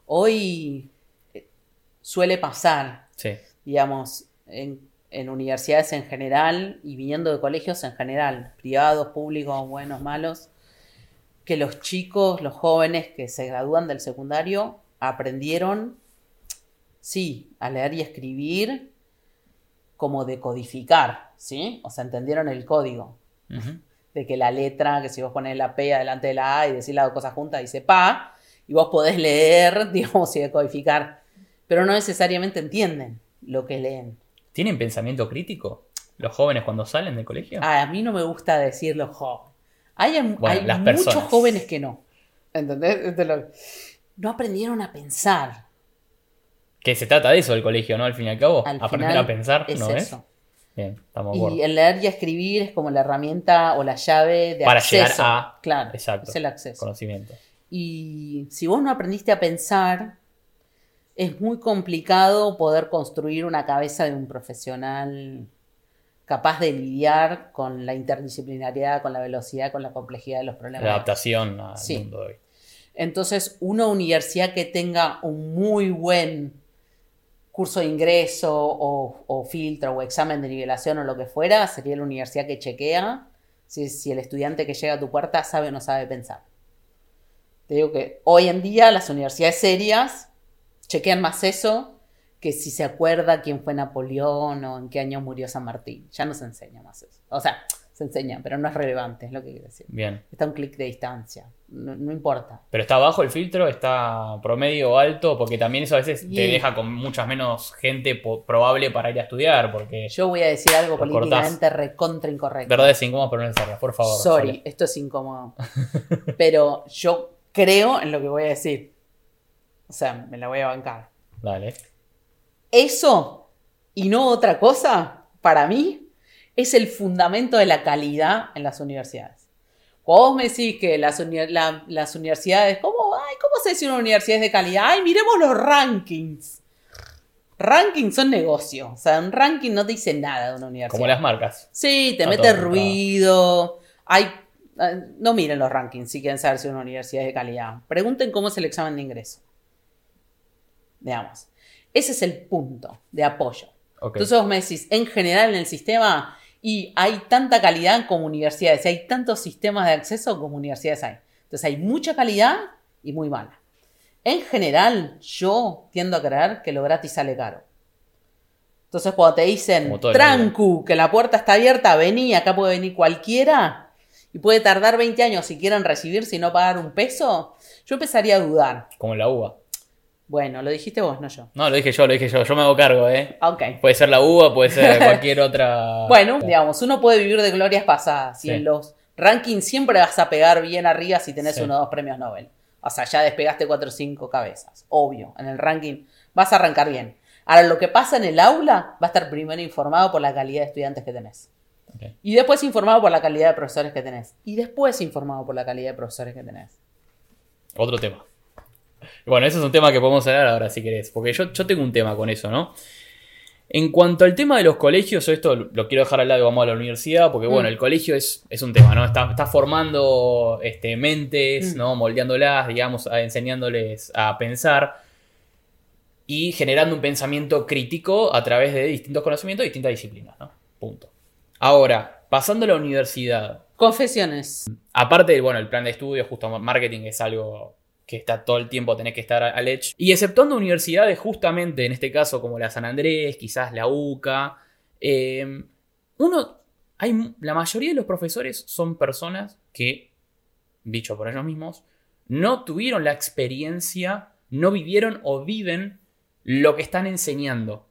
hoy eh, suele pasar, Sí. Digamos, en, en universidades en general y viniendo de colegios en general, privados, públicos, buenos, malos, que los chicos, los jóvenes que se gradúan del secundario aprendieron, sí, a leer y escribir como decodificar, ¿sí? O sea, entendieron el código. De que la letra, que si vos pones la P adelante de la A y decís las dos cosas juntas, dice pa, y vos podés leer, *laughs* digamos, y decodificar, pero no necesariamente entienden lo que leen. ¿Tienen pensamiento crítico los jóvenes cuando salen del colegio? Ah, a mí no me gusta decirlo joven. Hay, Bueno, hay las muchos personas. jóvenes que no. ¿Entendés? Es No aprendieron a pensar. Que se trata de eso el colegio, ¿no? Al fin y al cabo. Al Aprender final a pensar, es ¿no es? eso. Bien, estamos. Y el leer y escribir es como la herramienta o la llave de Para acceso. llegar a- Claro, Exacto. es el acceso. Conocimiento. Y si vos no aprendiste a pensar, es muy complicado poder construir una cabeza de un profesional capaz de lidiar con la interdisciplinariedad, con la velocidad, con la complejidad de los problemas. La adaptación al Sí. mundo de hoy. Entonces, una universidad que tenga un muy buen curso de ingreso o, o filtro o examen de nivelación o lo que fuera, sería la universidad que chequea si, si el estudiante que llega a tu puerta sabe o no sabe pensar. Te digo que hoy en día las universidades serias chequean más eso que si se acuerda quién fue Napoleón o en qué año murió San Martín. Ya no se enseña más eso. O sea, se enseña, pero no es relevante, es lo que quiero decir. Bien. Está un clic de distancia. No, no importa. Pero está bajo el filtro, está promedio o alto, porque también eso a veces te Bien. deja con muchas menos gente probable para ir a estudiar, porque Yo voy a decir algo políticamente recontra incorrecto. verdades incómodas pero necesarias, por favor. Sorry, Sole. esto es incómodo. *laughs* Pero yo creo en lo que voy a decir. O sea, me la voy a bancar. Dale. Eso y no otra cosa, para mí, es el fundamento de la calidad en las universidades. Cuando vos me decís que las, uni- la- las universidades, ¿cómo, ay, ¿cómo se dice una universidad es de calidad? Ay, miremos los rankings. Rankings son negocio. O sea, un ranking no te dice nada de una universidad. Como las marcas. Sí, te mete ruido. Hay, eh, no miren los rankings si quieren saber si una universidad es de calidad. Pregunten cómo es el examen de ingreso. Ese es el punto de apoyo. Entonces vos me decís, en general en el sistema, y hay tanta calidad como universidades, y hay tantos sistemas de acceso como universidades hay. Entonces hay mucha calidad y muy mala. En general, yo tiendo a creer que lo gratis sale caro. Entonces, cuando te dicen, en trancu, que la puerta está abierta, vení, acá puede venir cualquiera, y puede tardar 20 años si quieren recibirse y no pagar un peso, yo empezaría a dudar. Como la uva. Bueno, lo dijiste vos, no yo. No, lo dije yo, lo dije yo. Yo me hago cargo, ¿eh? Ok. Puede ser la uva, puede ser *laughs* cualquier otra. Bueno, digamos, uno puede vivir de glorias pasadas y Sí. en los rankings siempre vas a pegar bien arriba si tenés Sí. uno o dos premios Nobel. O sea, ya despegaste cuatro o cinco cabezas. Obvio, en el ranking vas a arrancar bien. Ahora, lo que pasa en el aula va a estar primero informado por la calidad de estudiantes que tenés. Ok. Y después informado por la calidad de profesores que tenés. Y después informado por la calidad de profesores que tenés. Otro tema. Bueno, ese es un tema que podemos hablar ahora si querés. Porque yo, yo tengo un tema con eso, ¿no? En cuanto al tema de los colegios, esto lo quiero dejar al lado, vamos a la universidad, porque bueno, Mm. el colegio es, es un tema, ¿no? Está, está formando este, mentes, Mm. ¿no? Moldeándolas, digamos, a- enseñándoles a pensar y generando un pensamiento crítico a través de distintos conocimientos y distintas disciplinas, ¿no? Punto. Ahora, pasando a la universidad, Confesiones. Aparte, bueno, el plan de estudio, justo marketing es algo que está todo el tiempo, tenés que estar al edge. Y exceptuando universidades, justamente en este caso como la San Andrés, quizás la UCA, eh, uno, hay, la mayoría de los profesores son personas que, dicho por ellos mismos, no tuvieron la experiencia, no vivieron o viven lo que están enseñando.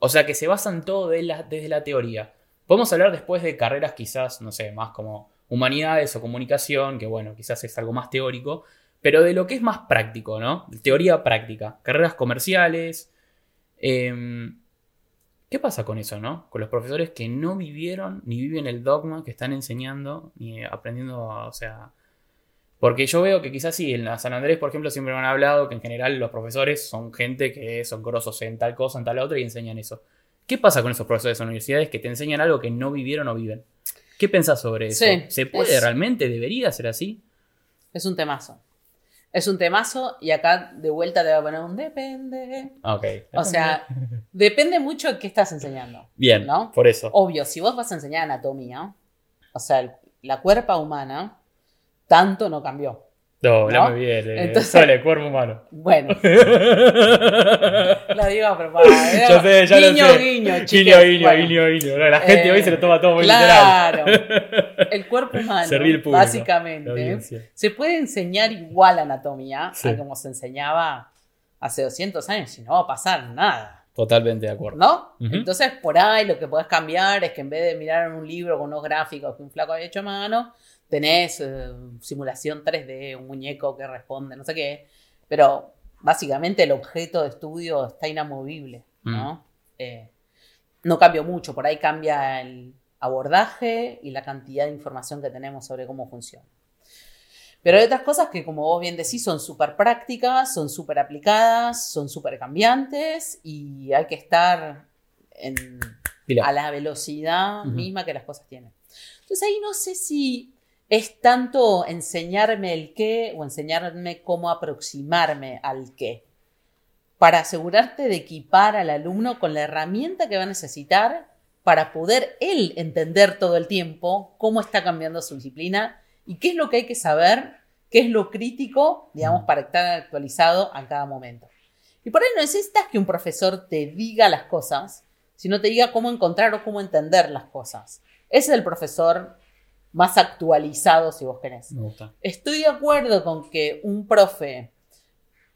O sea, que se basan todo de la- desde la teoría. Podemos hablar después de carreras quizás, no sé, más como humanidades o comunicación, que bueno, quizás es algo más teórico, pero de lo que es más práctico, ¿no? Teoría práctica. Carreras comerciales. em, ¿Qué pasa con eso, no? Con los profesores que no vivieron ni viven el dogma que están enseñando, ni aprendiendo, o sea... Porque yo veo que quizás sí, en la San Andrés, por ejemplo, siempre me han hablado que en general los profesores son gente que son grosos en tal cosa, en tal otra y enseñan eso. ¿Qué pasa con esos profesores en universidades que te enseñan algo que no vivieron o viven? ¿Qué pensás sobre eso? Sí, ¿Se puede es- realmente? ¿Debería ser así? Es un temazo. Es un temazo y acá de vuelta te voy a poner un depende. Ah, Ok. O sea, depende mucho de qué estás enseñando. Bien, ¿no? por eso. Obvio, si vos vas a enseñar anatomía, o sea, la cuerpa humana, tanto no cambió. No, ¿no? hablame bien. eh, Entonces- Sole, cuerpo humano. Bueno, *laughs* lo digo. Yo sé, ya lo guiño, sé. guiño, Guiño, guiño, Bueno, guiño, guiño. No, La gente eh, hoy se lo toma todo muy literal. Claro. *laughs* El cuerpo humano, Se ríe el público, la básicamente, se puede enseñar igual anatomía Sí. a como se enseñaba hace 200 años y no va a pasar nada. Totalmente de acuerdo. ¿No? Entonces, por ahí lo que podés cambiar es que en vez de mirar en un libro con unos gráficos que un flaco había hecho a mano, tenés eh, simulación 3D, un muñeco que responde, no sé qué. Pero básicamente el objeto de estudio está inamovible, ¿no? Eh, no cambió mucho, por ahí cambia el abordaje y la cantidad de información que tenemos sobre cómo funciona. Pero hay otras cosas que, como vos bien decís, son súper prácticas, son súper aplicadas, son súper cambiantes y hay que estar en- a la velocidad misma que las cosas tienen. Entonces ahí no sé si es tanto enseñarme el qué o enseñarme cómo aproximarme al qué. Para asegurarte de equipar al alumno con la herramienta que va a necesitar para poder él entender todo el tiempo cómo está cambiando su disciplina y qué es lo que hay que saber, qué es lo crítico, digamos, Mm. para estar actualizado a cada momento. Y por ahí no necesitas que un profesor te diga las cosas, sino te diga cómo encontrar o cómo entender las cosas. Ese es el profesor más actualizado, si vos querés. Me gusta. Estoy de acuerdo con que un profe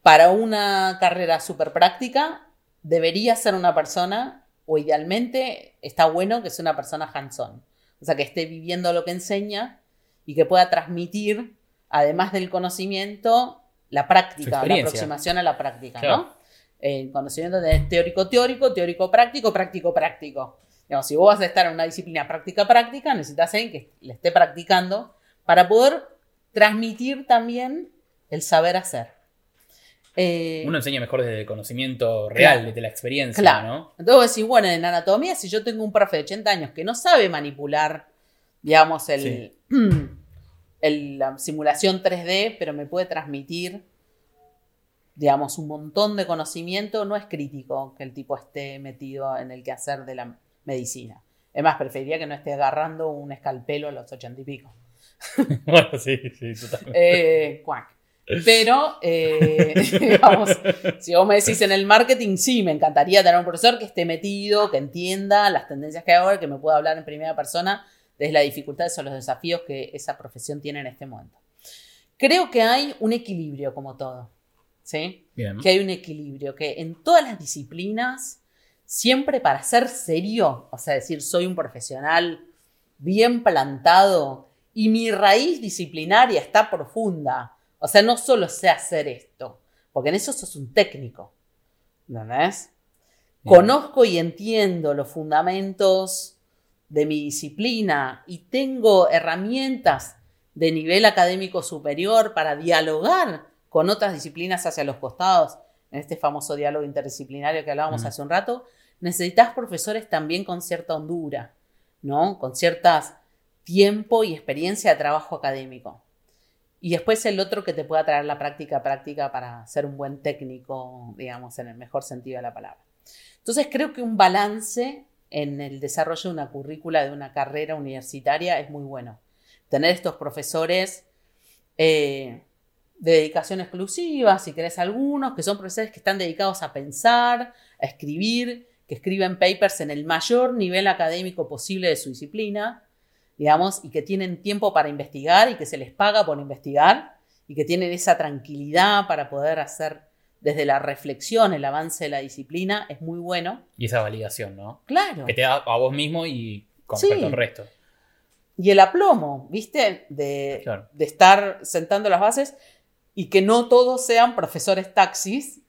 para una carrera súper práctica debería ser una persona, o idealmente está bueno que sea una persona hands-on. O sea, que esté viviendo lo que enseña y que pueda transmitir, además del conocimiento, la práctica, la aproximación a la práctica, Claro. ¿no? El conocimiento de teórico-teórico, teórico-práctico, práctico-práctico. Digamos, si vos vas a estar en una disciplina práctica-práctica, necesitas alguien que le esté practicando para poder transmitir también el saber hacer. Eh, Uno enseña mejor desde el conocimiento real, Claro. desde la experiencia, Claro. ¿no? Entonces vos decís, bueno, en anatomía, si yo tengo un profe de 80 años que no sabe manipular, digamos, el, *clears throat* el- la simulación 3D, pero me puede transmitir, digamos, un montón de conocimiento, no es crítico que el tipo esté metido en el quehacer de la medicina. Es más, preferiría que no esté agarrando un escalpelo a los 80 y pico. *laughs* bueno, sí, sí, totalmente. Eh, cuac. Pero, eh, *laughs* digamos, si vos me decís en el marketing, sí, me encantaría tener un profesor que esté metido, que entienda las tendencias que hay ahora, que me pueda hablar en primera persona desde las dificultades o los desafíos que esa profesión tiene en este momento. Creo que hay un equilibrio como todo, ¿sí? Bien. Que hay un equilibrio, que en todas las disciplinas, siempre para ser serio, o sea, decir, soy un profesional bien plantado y mi raíz disciplinaria está profunda, o sea, no solo sé hacer esto, porque en eso sos un técnico, ¿entendés? Conozco y entiendo los fundamentos de mi disciplina y tengo herramientas de nivel académico superior para dialogar con otras disciplinas hacia los costados, en este famoso diálogo interdisciplinario que hablábamos Mm. hace un rato, necesitas profesores también con cierta hondura, ¿no? Con ciertas tiempo y experiencia de trabajo académico. Y después el otro que te pueda traer la práctica práctica para ser un buen técnico, digamos, en el mejor sentido de la palabra. Entonces creo que un balance en el desarrollo de una currícula de una carrera universitaria es muy bueno. Tener estos profesores eh, de dedicación exclusiva, si querés algunos, que son profesores que están dedicados a pensar, a escribir, que escriben papers en el mayor nivel académico posible de su disciplina, digamos, y que tienen tiempo para investigar y que se les paga por investigar y que tienen esa tranquilidad para poder hacer desde la reflexión el avance de la disciplina, es muy bueno. Y esa validación, ¿no? Claro. Que te da a vos mismo y con respecto Sí. al resto. Y el aplomo, ¿viste? De, Claro. de estar sentando las bases y que no todos sean profesores taxis,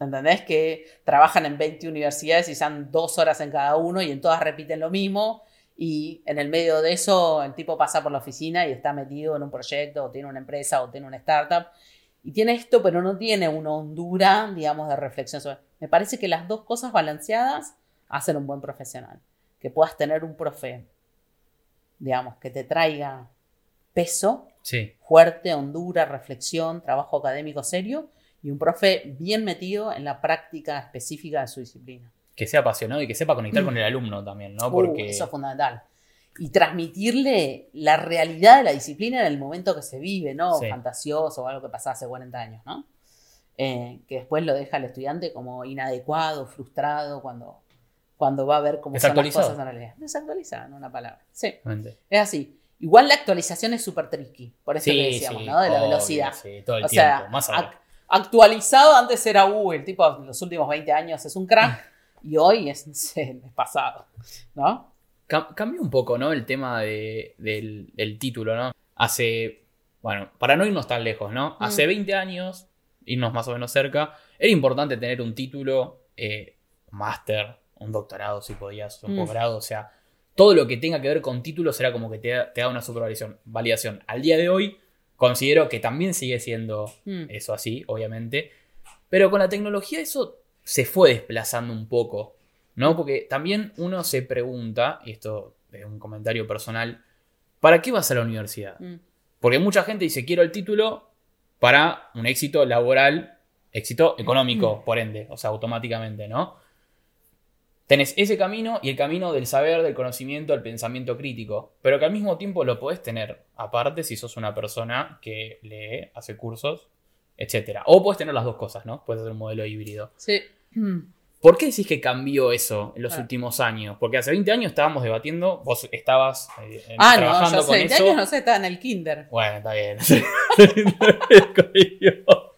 ¿entendés? Que trabajan en 20 universidades y sean dos horas en cada uno y en todas repiten lo mismo. Y en el medio de eso el tipo pasa por la oficina y está metido en un proyecto, o tiene una empresa, o tiene una startup. Y tiene esto, pero no tiene una hondura, digamos, de reflexión sobre. Me parece que las dos cosas balanceadas hacen un buen profesional. Que puedas tener un profe, digamos, que te traiga peso, Sí. fuerte, hondura, reflexión, trabajo académico serio, y un profe bien metido en la práctica específica de su disciplina. Que sea apasionado y que sepa conectar *clears throat* con el alumno también, ¿no? Uh, Porque. eso es fundamental. Y transmitirle la realidad de la disciplina en el momento que se vive, ¿no? Sí. Fantasioso o algo que pasó hace 40 años, ¿no? Eh, que después lo deja al estudiante como inadecuado, frustrado, cuando, cuando va a ver cómo son las cosas en realidad. Desactualizado, en una palabra. Sí, es así. Igual la actualización es súper tricky, por eso Sí, que decíamos, sí, ¿no? De la obvio, velocidad. Sí, todo el O tiempo. sea, Más ahora. Ac- actualizado antes era, uh, el tipo en los últimos 20 años es un crack *laughs* y hoy es, el pasado, ¿no? Cam- Cambió un poco, ¿no? El tema de- del, del título, ¿no? Hace, bueno, para no irnos tan lejos, ¿no? Mm. Hace 20 años, irnos más o menos cerca, era importante tener un título, eh, un máster, un doctorado si podías, un Mm. posgrado, o sea, todo lo que tenga que ver con títulos era como que te da, te da una supervalidación. Validación. Al día de hoy, considero que también sigue siendo Mm. eso así, obviamente. Pero con la tecnología eso se fue desplazando un poco, ¿no? Porque también uno se pregunta, y esto es un comentario personal, ¿para qué vas a la universidad? Mm. Porque mucha gente dice, quiero el título para un éxito laboral, éxito económico, por ende, o sea, automáticamente, ¿no? Tenés ese camino y el camino del saber, del conocimiento, del pensamiento crítico, pero que al mismo tiempo lo podés tener aparte si sos una persona que lee, hace cursos, etc. O puedes tener las dos cosas, ¿no? Puedes hacer un modelo híbrido. Sí. *clears throat* ¿Por qué decís que cambió eso en los Ah. últimos años? Porque hace 20 años estábamos debatiendo, vos estabas eh, Ah, no, trabajando yo hace con 20 eso. años, no sé, estaba en el kinder. Bueno, está bien. *laughs*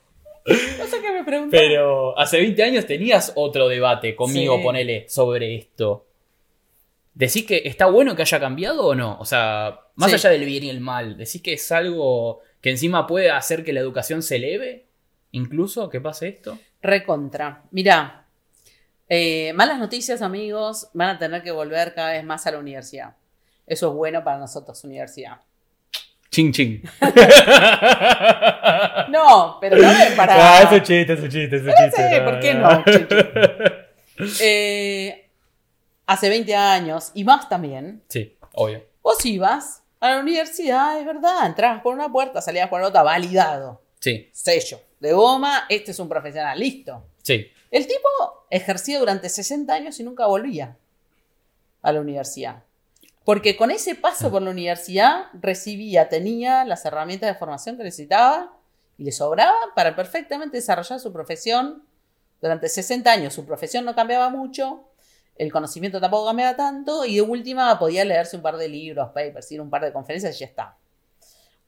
No sé qué me preguntó. Pero hace 20 años tenías otro debate conmigo, Sí. ponele, sobre esto. ¿Decís que está bueno que haya cambiado o no? O sea, más Sí. allá del bien y el mal, ¿decís que es algo que encima puede hacer que la educación se eleve? Incluso que pase esto. Recontra. Mirá, eh, malas noticias, amigos, van a tener que volver cada vez más a la universidad. Eso es bueno para nosotros, universidad. Ching ching. *laughs* No, pero no para. Ah, es un chiste, es un chiste, es un chiste. Sí, ¿por qué no? Eh, hace 20 años y más también, Sí, obvio. vos ibas a la universidad, es verdad, entrabas por una puerta, salías por otra, validado, Sí, sello de goma, este es un profesional, listo. sí. El tipo ejercía durante 60 años y nunca volvía a la universidad. Porque con ese paso por la universidad recibía, tenía las herramientas de formación que necesitaba y le sobraba para perfectamente desarrollar su profesión durante 60 años. Su profesión no cambiaba mucho, el conocimiento tampoco cambiaba tanto y de última podía leerse un par de libros, papers, ir a un par de conferencias y ya está.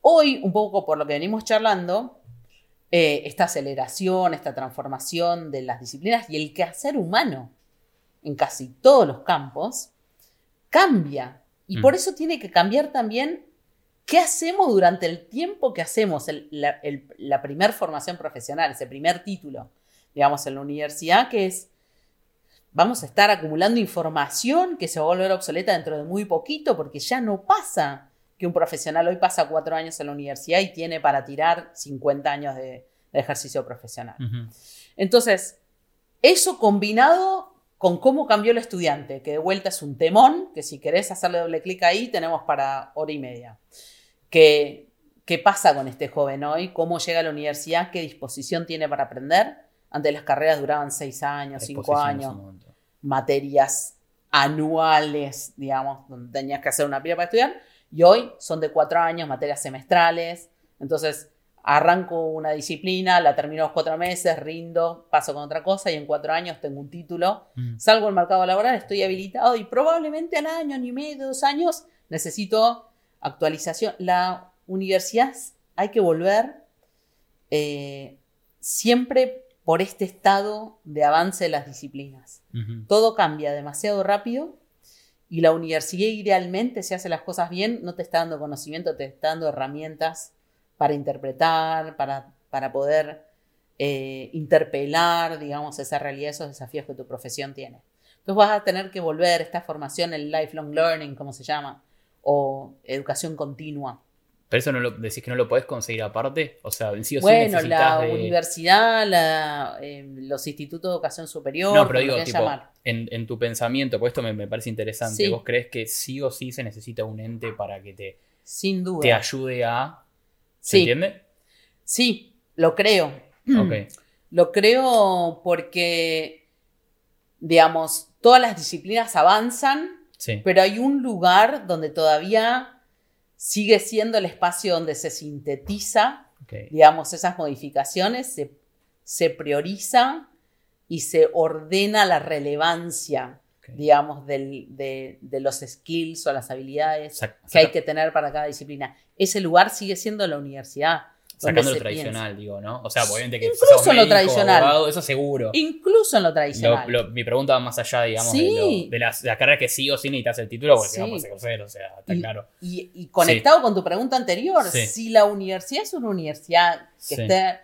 Hoy, un poco por lo que venimos charlando, eh, esta aceleración, esta transformación de las disciplinas y el quehacer humano en casi todos los campos cambia. Y por eso tiene que cambiar también qué hacemos durante el tiempo que hacemos la, la primer formación profesional, ese primer título, digamos, en la universidad, que es vamos a estar acumulando información que se va a volver obsoleta dentro de muy poquito porque ya no pasa que un profesional hoy pasa cuatro años en la universidad y tiene para tirar 50 años de, ejercicio profesional. Entonces, eso combinado con cómo cambió el estudiante, que de vuelta es un temón, que si querés hacerle doble clic ahí, tenemos para hora y media. ¿Qué pasa con este joven hoy? ¿Cómo llega a la universidad? ¿Qué disposición tiene para aprender? Antes las carreras duraban seis años, cinco años, materias anuales, digamos, donde tenías que hacer una pila para estudiar, y hoy son de cuatro años, materias semestrales. Entonces, arranco una disciplina, la termino los cuatro meses, rindo, paso con otra cosa y en cuatro años tengo un título, mm. salgo al mercado laboral, estoy habilitado y probablemente al año, año y medio, dos años, necesito actualización. La universidad hay que volver eh, siempre por este estado de avance de las disciplinas. Todo cambia demasiado rápido y la universidad idealmente, si hace las cosas bien, no te está dando conocimiento, te está dando herramientas para interpretar, para, para poder eh, interpelar, digamos, esa realidad, esos desafíos que tu profesión tiene. Entonces vas a tener que volver a esta formación, el lifelong learning, como se llama, o educación continua. Pero eso no lo, decís que no lo podés conseguir aparte. O sea, sí o bueno, la universidad, em, los institutos de educación superior. No, pero digo, tipo, en, tu pensamiento, pues esto me, parece interesante. ¿Vos crees que sí o sí se necesita un ente para que te, Sin duda. te ayude a. ¿Se entiende? Sí, lo creo. *clears throat* Lo creo porque, digamos, todas las disciplinas avanzan, pero hay un lugar donde todavía sigue siendo el espacio donde se sintetiza, digamos, esas modificaciones, se, se, prioriza y se ordena la relevancia, digamos, de, los skills o las habilidades que hay que tener para cada disciplina. Ese lugar sigue siendo la universidad. Sacando lo tradicional, digo, ¿no? O sea, obviamente que Incluso en lo tradicional. eso seguro. Incluso en lo tradicional. mi pregunta va más allá, digamos, de, las, carreras que sí o sí necesitas el título porque vamos a conocer, o sea, está claro. Y, conectado con tu pregunta anterior, si la universidad es una universidad que esté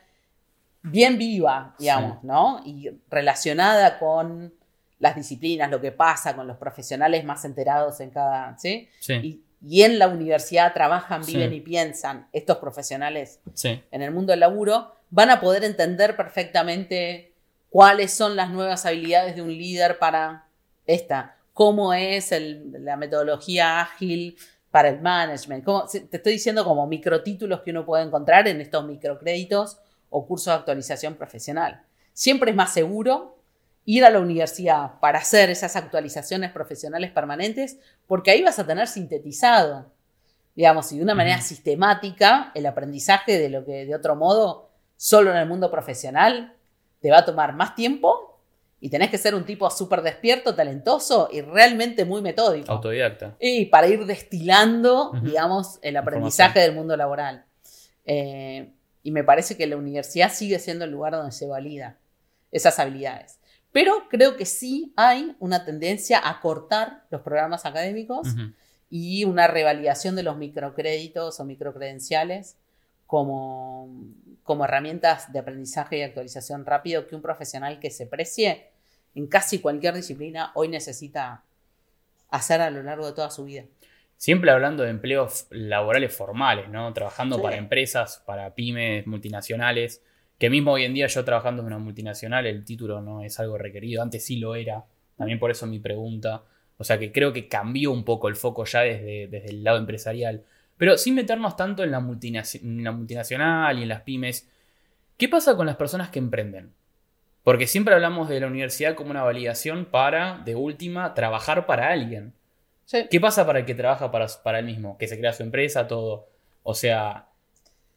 bien viva, digamos, ¿no? Y relacionada con las disciplinas, lo que pasa con los profesionales más enterados en cada, ¿sí? Sí y en la universidad trabajan, viven y piensan estos profesionales en el mundo del laburo, van a poder entender perfectamente cuáles son las nuevas habilidades de un líder para esta, cómo es la metodología ágil para el management. te estoy diciendo como microtítulos que uno puede encontrar en estos microcréditos o cursos de actualización profesional. Siempre es más seguro ir a la universidad para hacer esas actualizaciones profesionales permanentes, porque ahí vas a tener sintetizado, digamos, y de una manera sistemática el aprendizaje de lo que de otro modo, solo en el mundo profesional, te va a tomar más tiempo y tenés que ser un tipo súper despierto, talentoso y realmente muy metódico. Autodidacta. Y para ir destilando, digamos, el aprendizaje del mundo laboral. Eh, y me parece que la universidad sigue siendo el lugar donde se valida esas habilidades. Pero creo que sí hay una tendencia a cortar los programas académicos y una revalidación de los microcréditos o microcredenciales como, como herramientas de aprendizaje y actualización rápido que un profesional que se precie en casi cualquier disciplina hoy necesita hacer a lo largo de toda su vida. Siempre hablando de empleos laborales formales, ¿no? Trabajando para empresas, para pymes, multinacionales. Que mismo hoy en día yo trabajando en una multinacional el título no es algo requerido, antes sí lo era, también por eso mi pregunta. O sea que creo que cambió un poco el foco ya desde, desde el lado empresarial. Pero sin meternos tanto en la, multinacional y en las pymes, ¿qué pasa con las personas que emprenden? Porque siempre hablamos de la universidad como una validación para, de última, trabajar para alguien. ¿Qué pasa para el que trabaja para, para él mismo? Que se crea su empresa, todo. O sea,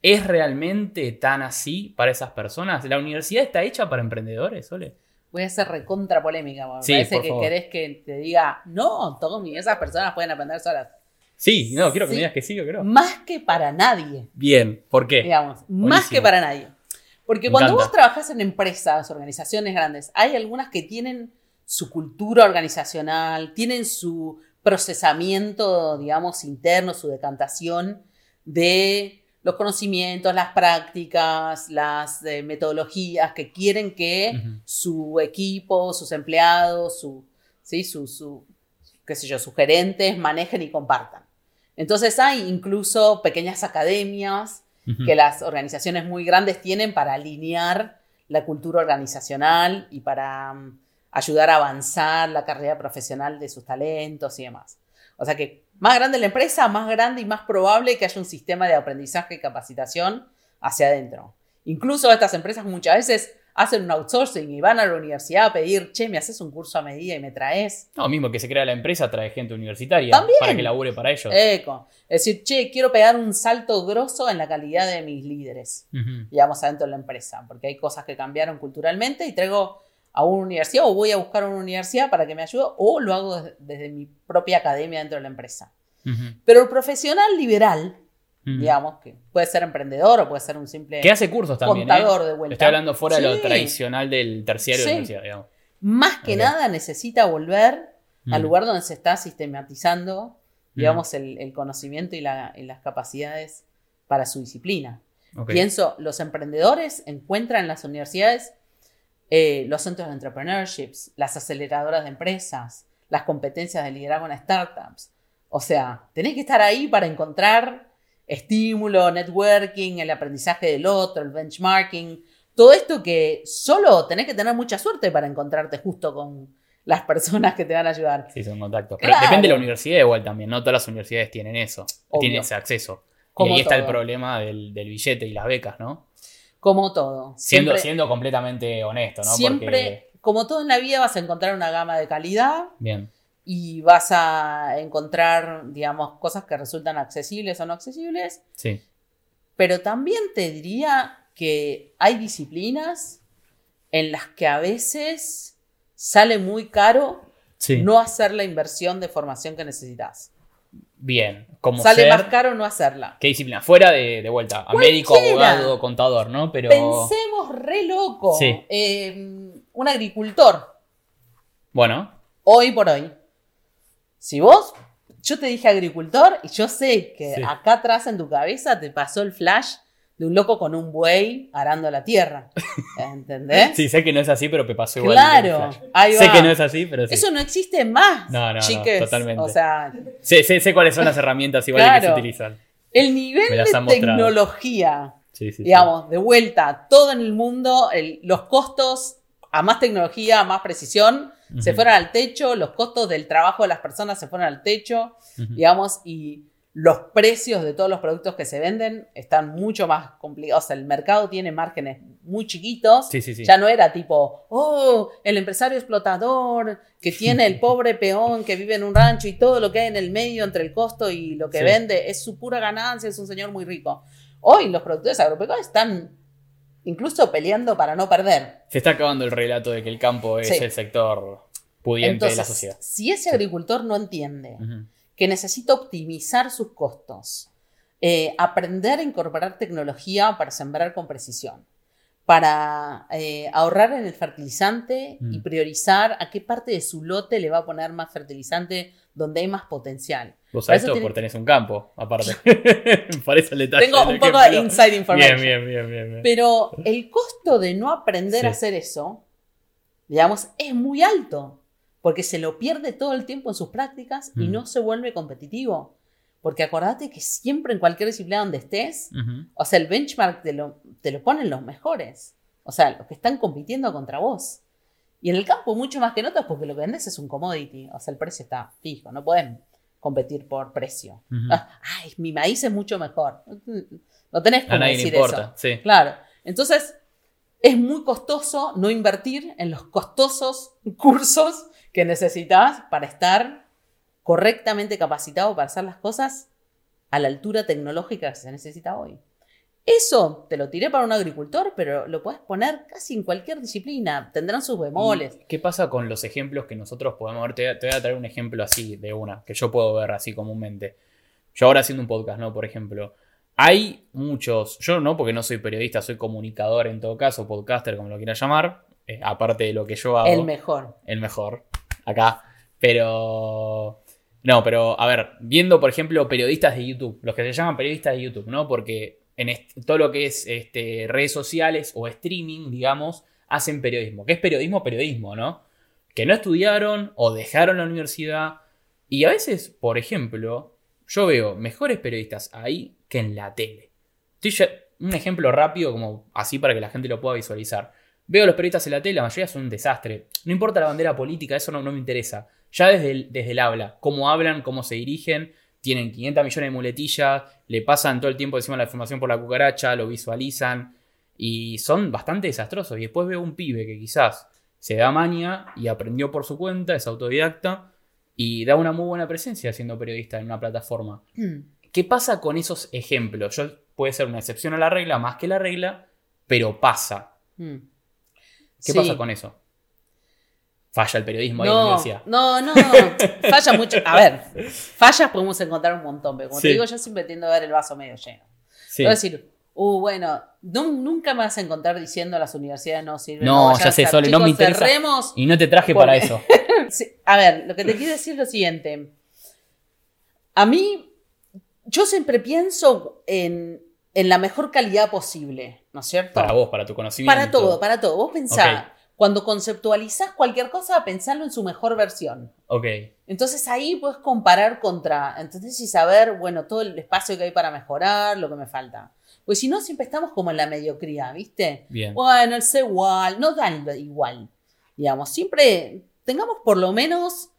¿Es realmente tan así para esas personas? ¿La universidad está hecha para emprendedores, Ole? voy a ser recontra polémica, Sí, me parece por que favor. querés que te diga, no, Tommy, esas personas pueden aprender solas. Sí, no, quiero que Sí. me digas que sí o que no. Más que para nadie, Bien, ¿por qué? digamos, más que para nadie. Porque Me cuando encanta. vos trabajás en empresas, organizaciones grandes, hay algunas que tienen su cultura organizacional, tienen su procesamiento, digamos, interno, su decantación de los conocimientos, las prácticas, las eh, metodologías que quieren que su equipo, sus empleados, su, ¿sí? su, su- qué sé yo, sus gerentes manejen y compartan. Entonces hay incluso pequeñas academias que las organizaciones muy grandes tienen para alinear la cultura organizacional y para mm, ayudar a avanzar la carrera profesional de sus talentos y demás. O sea que más grande la empresa, más grande y más probable que haya un sistema de aprendizaje y capacitación hacia adentro. Incluso estas empresas muchas veces hacen un outsourcing y van a la universidad a pedir, che, me haces un curso a medida y me traes. No, mismo que se crea la empresa, trae gente universitaria También. para que labure para ellos. Eco. Es decir, che, quiero pegar un salto grosso en la calidad de mis líderes. Ujú. digamos, adentro de la empresa, porque hay cosas que cambiaron culturalmente y traigo a una universidad o voy a buscar una universidad para que me ayude o lo hago desde, desde mi propia academia dentro de la empresa. Pero el profesional liberal, digamos, que puede ser emprendedor o puede ser un simple Que hace cursos también. contador ¿eh? de vuelta. Estoy hablando fuera de lo tradicional del terciario Sí. universidad, digamos. Más que nada necesita volver al lugar donde se está sistematizando, digamos, el, el conocimiento y, la- y las capacidades para su disciplina. Pienso, los emprendedores encuentran en las universidades eh, los centros de entrepreneurships, las aceleradoras de empresas, las competencias de liderazgo en startups. O sea, tenés que estar ahí para encontrar estímulo, networking, el aprendizaje del otro, el benchmarking, todo esto que solo tenés que tener mucha suerte para encontrarte justo con las personas que te van a ayudar. Sí, son contactos. Claro. Pero depende de la universidad igual también. No todas las universidades tienen eso. Obvio. Tienen ese acceso. Como y ahí está el problema del, del billete y las becas, ¿no? Como todo. Siendo, Siempre- siendo completamente honesto, ¿no? siempre, Porque. como todo en la vida, vas a encontrar una gama de calidad Bien. y vas a encontrar, digamos, cosas que resultan accesibles o no accesibles, Sí. pero también te diría que hay disciplinas en las que a veces sale muy caro Sí. no hacer la inversión de formación que necesitas. Bien. Como Sale ser- más caro no hacerla. ¿Qué disciplina? Fuera de, de vuelta. A médico, abogado, contador, ¿no? Pero. Pensemos re loco. Sí. Eh, un agricultor, Bueno. hoy por hoy, si vos, yo te dije agricultor y yo sé que Sí. acá atrás en tu cabeza te pasó el flash de un loco con un buey arando la tierra. *laughs* ¿Entendés? Sí, sé que no es así, pero me pasó igual. claro, ahí Sé va. que no es así, pero sí. Eso no existe más, No, no, no, chiques. totalmente. O sea, Sé, sé- sé cuáles son las herramientas igual que se Claro. utilizan. el nivel de tecnología Sí, sí, digamos, de vuelta, todo en el mundo, el- los costos a más tecnología, a más precisión, se Ujú. fueron al techo, los costos del trabajo de las personas se fueron al techo, Ujú. digamos, y los precios de todos los productos que se venden están mucho más complicados. O sea, el mercado tiene márgenes muy chiquitos. Sí, sí, sí. Ya no era tipo, oh, el empresario explotador que *laughs* tiene el pobre peón que vive en un rancho y todo lo que hay en el medio entre el costo y lo que vende es su pura ganancia, es un señor muy rico. Hoy los productores agropecuarios están incluso peleando para no perder. Se está acabando el relato de que el campo es el sector pudiente de la sociedad. si ese agricultor no entiende. Que necesita optimizar sus costos, eh, aprender a incorporar tecnología para sembrar con precisión, para eh, ahorrar en el fertilizante y Mm. priorizar a qué parte de su lote le va a poner más fertilizante donde hay más potencial. Vos sabés eso esto tiene- porque tenés un campo, aparte. *laughs* *laughs* Para eso le Tengo un poco de inside information. Bien, bien, bien, bien. bien. Pero el costo de no aprender Sí. a hacer eso, digamos, es muy alto, porque se lo pierde todo el tiempo en sus prácticas y no se vuelve competitivo. Porque acordate que siempre en cualquier disciplina donde estés, o sea, el benchmark te lo, te lo ponen los mejores, o sea, los que están compitiendo contra vos. Y en el campo mucho más que en otros porque lo que vendes es un commodity, o sea, el precio está fijo, no pueden competir por precio. Ah, Ay, mi maíz es mucho mejor. No tenés A como le decir importa. eso. Sí. Claro. Entonces, es muy costoso no invertir en los costosos cursos que necesitas para estar correctamente capacitado para hacer las cosas a la altura tecnológica que se necesita hoy. Eso te lo tiré para un agricultor, pero lo puedes poner casi en cualquier disciplina. Tendrán sus bemoles. ¿Y ¿Qué pasa con los ejemplos que nosotros podemos ver? Te, te voy a traer un ejemplo así de una, que yo puedo ver así comúnmente. Yo ahora haciendo un podcast, ¿no? Por ejemplo, hay muchos, yo no porque no soy periodista, soy comunicador en todo caso, podcaster, como lo quieras llamar, eh, aparte de lo que yo hago. El mejor. El mejor, acá. Pero... No, pero a ver, viendo por ejemplo periodistas de YouTube, los que se llaman periodistas de YouTube, ¿no? Porque en todo lo que es este, redes sociales o streaming, digamos, hacen periodismo. ¿Qué es periodismo? Periodismo, ¿no? Que no estudiaron o dejaron la universidad. Y a veces, por ejemplo, yo veo mejores periodistas ahí que en la tele. un ejemplo rápido, como así para que la gente lo pueda visualizar. Veo a los periodistas en la tele, la mayoría son un desastre. No importa la bandera política, eso no, no me interesa. Ya desde el, desde el habla, cómo hablan, cómo se dirigen, tienen 500 millones de muletillas, le pasan todo el tiempo encima la información por la cucaracha, lo visualizan y son bastante desastrosos. Y después veo un pibe que quizás se da maña y aprendió por su cuenta, es autodidacta y da una muy buena presencia siendo periodista en una plataforma. Mm. ¿Qué pasa con esos ejemplos? Yo, puede ser una excepción a la regla, más que la regla, pero pasa. Mm. ¿Qué pasa con eso? falla el periodismo ahí en la universidad. No, no, *laughs* falla mucho. A ver, fallas podemos encontrar un montón, pero como te digo, yo siempre tiendo a ver el vaso medio lleno. Sí. Decir, uh, bueno, nunca me vas a encontrar diciendo las universidades no sirven. No, ya sé, solo no me interesa. y no te traje para *laughs* eso. a ver, lo que te quiero decir es lo siguiente. A mí, yo siempre pienso en, en la mejor calidad posible, ¿no es cierto? Para vos, para tu conocimiento. Para todo, para todo. Vos pensás, cuando conceptualizas cualquier cosa, pensarlo en su mejor versión. Ok. Entonces ahí puedes comparar contra, entonces y saber, bueno, todo el espacio que hay para mejorar, lo que me falta. Pues si no, siempre estamos como en la mediocridad, ¿viste? Bien. Bueno, el sé igual, no dan igual. Digamos, siempre tengamos por lo menos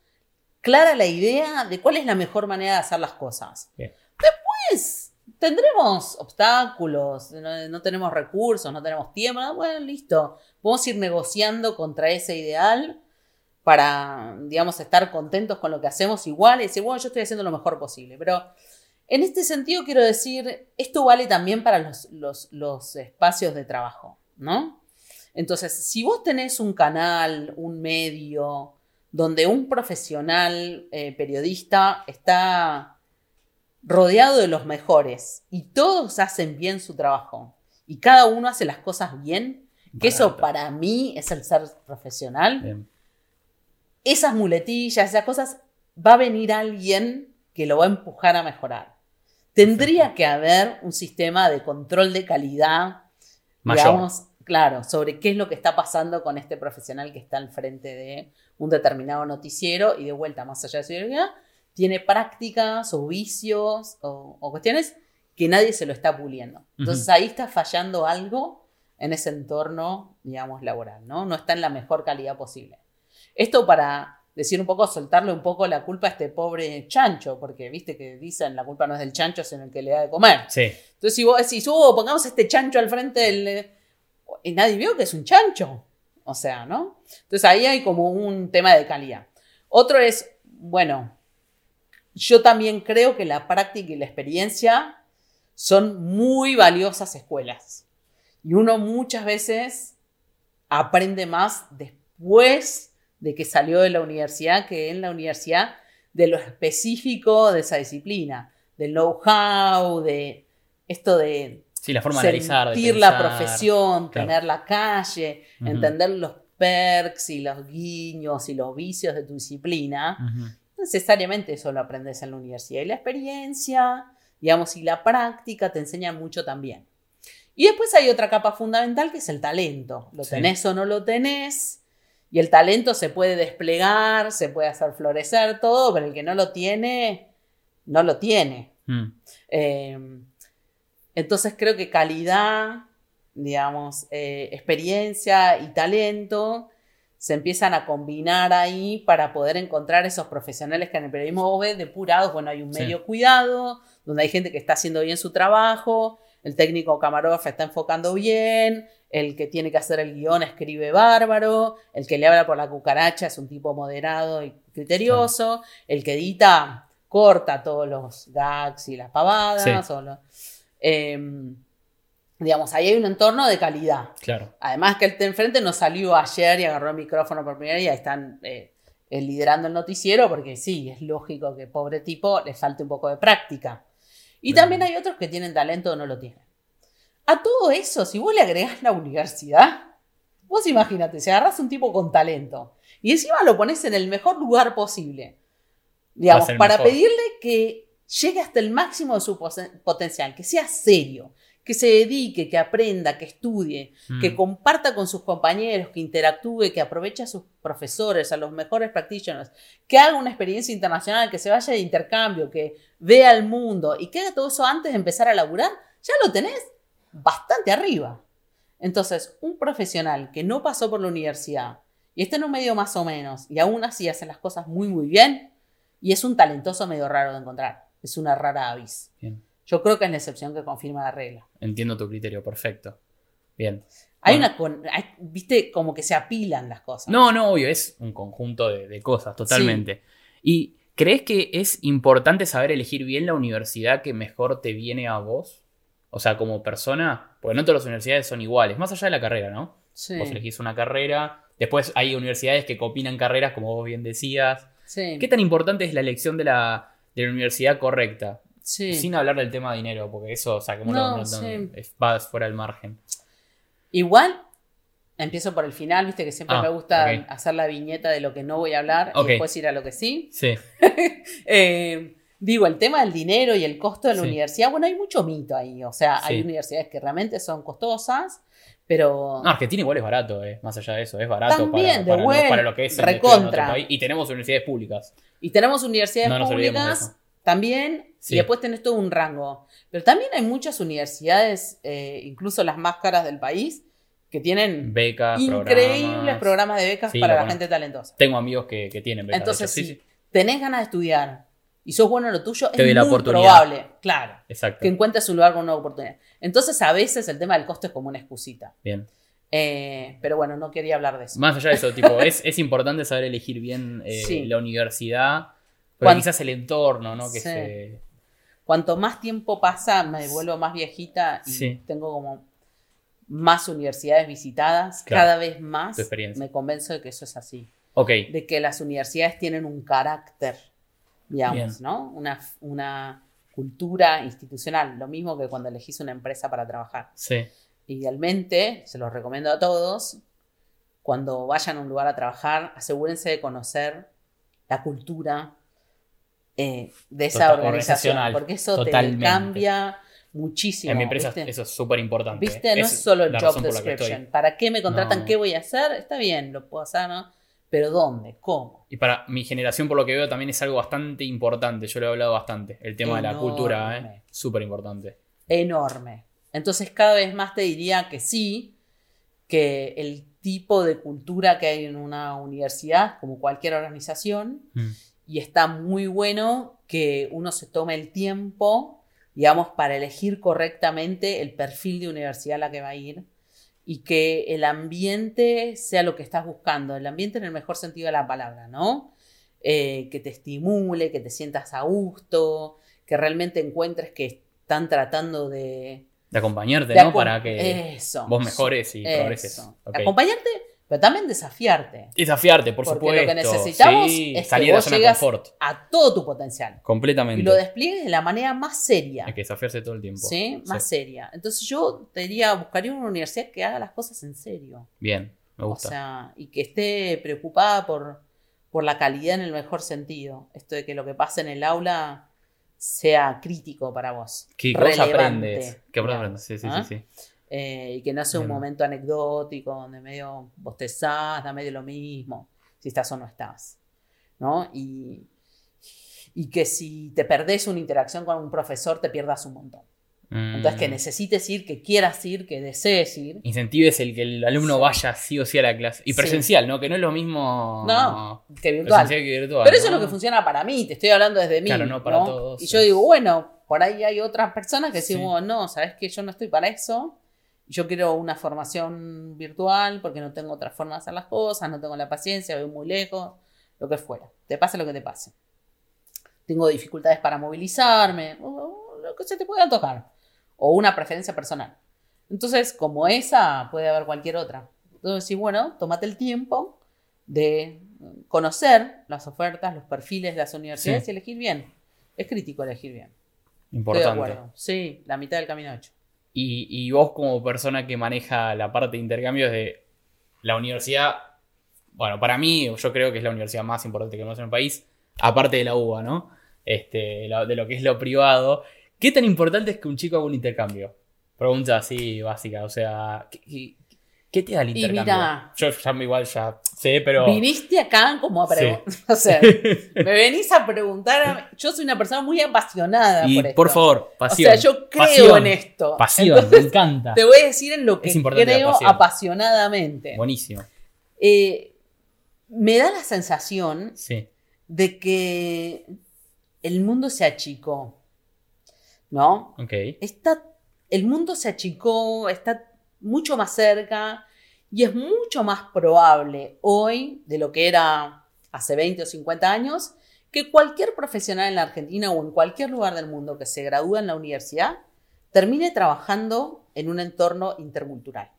clara la idea de cuál es la mejor manera de hacer las cosas. Bien. Después, tendremos obstáculos, no, tenemos recursos, no tenemos tiempo, bueno, listo, podemos ir negociando contra ese ideal para, digamos, estar contentos con lo que hacemos igual y decir, bueno, yo estoy haciendo lo mejor posible. Pero en este sentido quiero decir, esto vale también para los, espacios de trabajo, ¿no? Entonces, si vos tenés un canal, un medio, donde un profesional eh, periodista está rodeado de los mejores y todos hacen bien su trabajo y cada uno hace las cosas bien, que eso para mí es el ser profesional. Esas muletillas, esas cosas, va a venir alguien que lo va a empujar a mejorar. Tendría que haber un sistema de control de calidad, digamos, claro, sobre qué es lo que está pasando con este profesional que está al frente de un determinado noticiero y de vuelta, más allá de su idea, tiene prácticas o vicios o, cuestiones que nadie se lo está puliendo. Entonces ahí está fallando algo en ese entorno, digamos, laboral, ¿no? No está en la mejor calidad posible. Esto para decir un poco, soltarle un poco la culpa a este pobre chancho, porque viste que dicen la culpa no es del chancho, sino el que le da de comer. Sí. Entonces si vos decís, oh, pongamos este chancho al frente del... Y nadie vio que es un chancho. O sea, ¿no? Entonces ahí hay como un tema de calidad. Otro es, bueno, yo también creo que la práctica y la experiencia son muy valiosas escuelas. Y uno muchas veces aprende más después de que salió de la universidad que en la universidad de lo específico de esa disciplina, del know-how, de esto de sí, la forma analizar, sentir la profesión, tener la calle, entender los perks y los guiños y los vicios de tu disciplina necesariamente eso lo aprendes en la universidad. Y la experiencia, digamos, y la práctica te enseñan mucho también. Y después hay otra capa fundamental que es el talento. Lo tenés o no lo tenés. Y el talento se puede desplegar, se puede hacer florecer todo, pero el que no lo tiene, no lo tiene. Hmm. Eh, entonces creo que calidad, digamos, eh, experiencia y talento se empiezan a combinar ahí para poder encontrar esos profesionales que en el periodismo vos ves depurados. Bueno, hay un medio cuidado, donde hay gente que está haciendo bien su trabajo, el técnico camarógrafo está enfocando bien, el que tiene que hacer el guion escribe bárbaro, el que le habla por la cucaracha es un tipo moderado y criterioso, el que edita corta todos los gags y las pavadas. Em, Digamos, ahí hay un entorno de calidad. Claro. Además que el de enfrente no salió ayer y agarró el micrófono por primera y ahí están eh, eh, liderando el noticiero porque sí, es lógico que pobre tipo le falte un poco de práctica. Y Bien. también hay otros que tienen talento o no lo tienen. A todo eso, si vos le agregás la universidad, vos imagínate, si agarrás un tipo con talento y encima lo pones en el mejor lugar posible, digamos, para mejor. pedirle que llegue hasta el máximo de su potencial, que sea serio, que se dedique, que aprenda, que estudie, Mm. que comparta con sus compañeros, que interactúe, que aproveche a sus profesores, a los mejores practitioners, que haga una experiencia internacional, que se vaya de intercambio, que vea el mundo y que haga todo eso antes de empezar a laburar, ya lo tenés bastante arriba. Entonces, un profesional que no pasó por la universidad y está en un medio más o menos y aún así hace las cosas muy muy bien y es un talentoso medio raro de encontrar, es una rara avis. Bien. Yo creo que es la excepción que confirma la regla. Entiendo tu criterio, perfecto. Bien. Hay Bueno. una, hay- viste, como que se apilan las cosas. No, no, obvio, es un conjunto de, de cosas, totalmente. ¿Y crees que es importante saber elegir bien la universidad que mejor te viene a vos? O sea, como persona, porque no todas las universidades son iguales, más allá de la carrera, ¿no? Sí, Vos elegís una carrera, después hay universidades que combinan carreras, como vos bien decías. sí, ¿Qué tan importante es la elección de la, de la universidad correcta? Sí. Sin hablar del tema de dinero, porque eso, no, no, sí. es- va fuera del margen. Igual, empiezo por el final, viste que siempre Ah, me gusta hacer la viñeta de lo que no voy a hablar y después ir a lo que sí. Sí, *laughs* Eh, digo, el tema del dinero y el costo de la Sí. universidad, bueno, hay mucho mito ahí. O sea, hay universidades que realmente son costosas, pero No, Argentina igual es barato, eh, más allá de eso, es barato También, para, para, lo, buen- para lo que es en otro recontra. país. Y tenemos universidades públicas. Y tenemos universidades No públicas también, Sí. y después tenés todo un rango. Pero también hay muchas universidades, eh, incluso las más caras del país, que tienen Becas, increíbles programas. programas de becas Sí, para la gente talentosa. Tengo amigos que, que tienen becas. de Entonces, si tenés ganas de estudiar y sos bueno en lo tuyo, Te es la muy probable, claro, exacto. que encuentres un lugar con una oportunidad. Entonces, a veces el tema del costo es como una excusita. Bien. Eh, pero bueno, no quería hablar de eso. Más allá de eso, tipo, es, *laughs* es importante saber elegir bien eh, Sí. la universidad. Pero quizás el entorno, ¿no? Que Sí. se. Cuanto más tiempo pasa, me vuelvo más viejita y Sí. tengo como más universidades visitadas. Claro. Cada vez más me convenzo de que eso es así. Ok. De que las universidades tienen un carácter, digamos, Bien. ¿no? Una, una cultura institucional. Lo mismo que cuando elegís una empresa para trabajar. Sí. Idealmente, se los recomiendo a todos, cuando vayan a un lugar a trabajar, asegúrense de conocer la cultura eh, de esa Total- organización, porque eso totalmente. te cambia muchísimo. en mi empresa ¿viste? eso es súper importante. ¿Viste? No es solo el job description. ¿Para qué me contratan? No. ¿Qué voy a hacer? Está bien, lo puedo hacer, ¿no? Pero ¿dónde? ¿Cómo? Y para mi generación, por lo que veo, también es algo bastante importante. Yo lo he hablado bastante. El tema de la cultura, ¿eh? Súper importante. enorme. Entonces cada vez más te diría que sí, que el tipo de cultura que hay en una universidad, como cualquier organización, Mm. Y está muy bueno que uno se tome el tiempo, digamos, para elegir correctamente el perfil de universidad a la que va a ir y que el ambiente sea lo que estás buscando, el ambiente en el mejor sentido de la palabra, ¿no? Eh, que te estimule, que te sientas a gusto, que realmente encuentres que están tratando de... De acompañarte, de ¿no? Para que Eso. vos mejores y Eso. progreses. Acompañarte, pero también desafiarte. Desafiarte, por Porque supuesto. lo que necesitamos Sí, es que salir la vos de llegas confort. a todo tu potencial. Completamente. Y lo despliegues de la manera más seria. Hay que desafiarse todo el tiempo. ¿sí? Más seria. Entonces yo te diría, buscaría una universidad que haga las cosas en serio. Bien, me O gusta. sea, y que esté preocupada por, por la calidad en el mejor sentido. Esto de que lo que pasa en el aula sea crítico para vos. que vos relevante, aprendes. Que vos digamos, aprendes. Sí, sí, ¿ah? sí, sí. Eh, y que no sea un Bien. momento anecdótico donde medio bostezás, da medio lo mismo, si estás o no estás. ¿no? Y, y que si te perdés una interacción con un profesor, te pierdas un montón. Entonces, que Mm. necesites ir, que quieras ir, que desees ir. Incentives el que el alumno Sí. vaya sí o sí a la clase. Y Sí. presencial, ¿no? Que no es lo mismo. No, que virtual. presencial que virtual. Pero eso es ¿no? lo que funciona para mí, te estoy hablando desde mí. Claro, no para todos, Y yo sí. digo, bueno, por ahí hay otras personas que Sí. decimos, no, sabes que yo no estoy para eso. Yo quiero una formación virtual porque no tengo otra forma de hacer las cosas, no tengo la paciencia, voy muy lejos, lo que fuera. Te pase lo que te pase. Tengo dificultades para movilizarme, o- lo que se te pueda tocar. O una preferencia personal. Entonces, como esa, puede haber cualquier otra. Entonces, sí, bueno, tómate el tiempo de conocer las ofertas, los perfiles de las universidades Sí. y elegir bien. Es crítico elegir bien. Estoy de Importante. acuerdo. Sí, la mitad del camino hecho. Y, vos como persona que maneja la parte de intercambios de la universidad, bueno, para mí yo creo que es la universidad más importante que tenemos en el país, aparte de la UBA, ¿no? Este, de lo que es lo privado. ¿Qué tan importante es que un chico haga un intercambio? Pregunta así básica, o sea, ¿qué, qué- te da el Y intercambio? mira. yo ya me- igual ya sé, pero... Viniste acá como a preguntar. *laughs* O sea, me venís a preguntar. a- Yo soy una persona muy apasionada y por esto. por favor, O pasión. sea, yo creo pasión, en esto. Pasión, Entonces, me encanta. te voy a decir en lo que Es importante la creo apasionadamente. Buenísimo. Eh, me da la sensación Sí. de que el mundo se achicó. ¿No? Ok. Está, el mundo se achicó, está mucho más cerca y es mucho más probable hoy de lo que era hace 20 o 50 años que cualquier profesional en la Argentina o en cualquier lugar del mundo que se gradúa en la universidad termine trabajando en un entorno intercultural.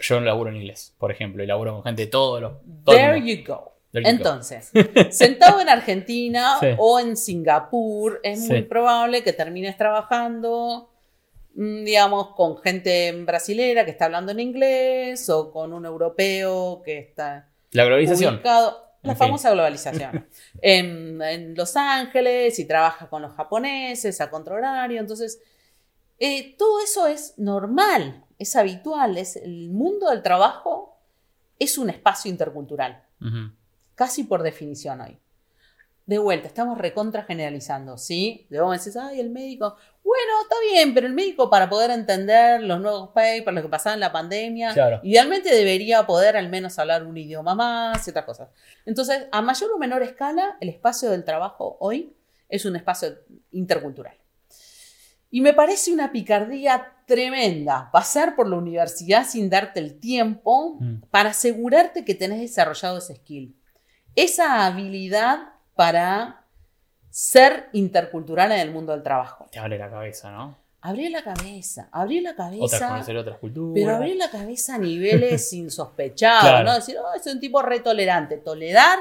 Yo laburo en inglés, por ejemplo, y laburo con gente de todos los. todo There you go. There you go. Entonces, sentado en Argentina *laughs* Sí. o en Singapur, es muy Sí. probable que termines trabajando, digamos, con gente brasilera que está hablando en inglés o con un europeo que está La globalización. ubicado. La En fin. famosa globalización. *laughs* en, en Los Ángeles y trabaja con los japoneses a contrahorario. Entonces, eh, todo eso es normal, es habitual. Es, el mundo del trabajo es un espacio intercultural casi por definición hoy. De vuelta, estamos recontra generalizando, ¿sí? De vos decís, ay, el médico. Bueno, está bien, pero el médico para poder entender los nuevos papers, lo que pasaba en la pandemia, Claro. idealmente debería poder al menos hablar un idioma más y otras cosas. Entonces, a mayor o menor escala, el espacio del trabajo hoy es un espacio intercultural. Y me parece una picardía tremenda pasar por la universidad sin darte el tiempo Mm. para asegurarte que tenés desarrollado ese skill. Esa habilidad para ser intercultural en el mundo del trabajo. Te abre la cabeza, ¿no? Abrir la cabeza, abrir la Otras cabeza, conocer otras culturas. pero abrir la cabeza a niveles *laughs* insospechados, Claro. ¿no? Decir, oh, es un tipo retolerante. Tolerar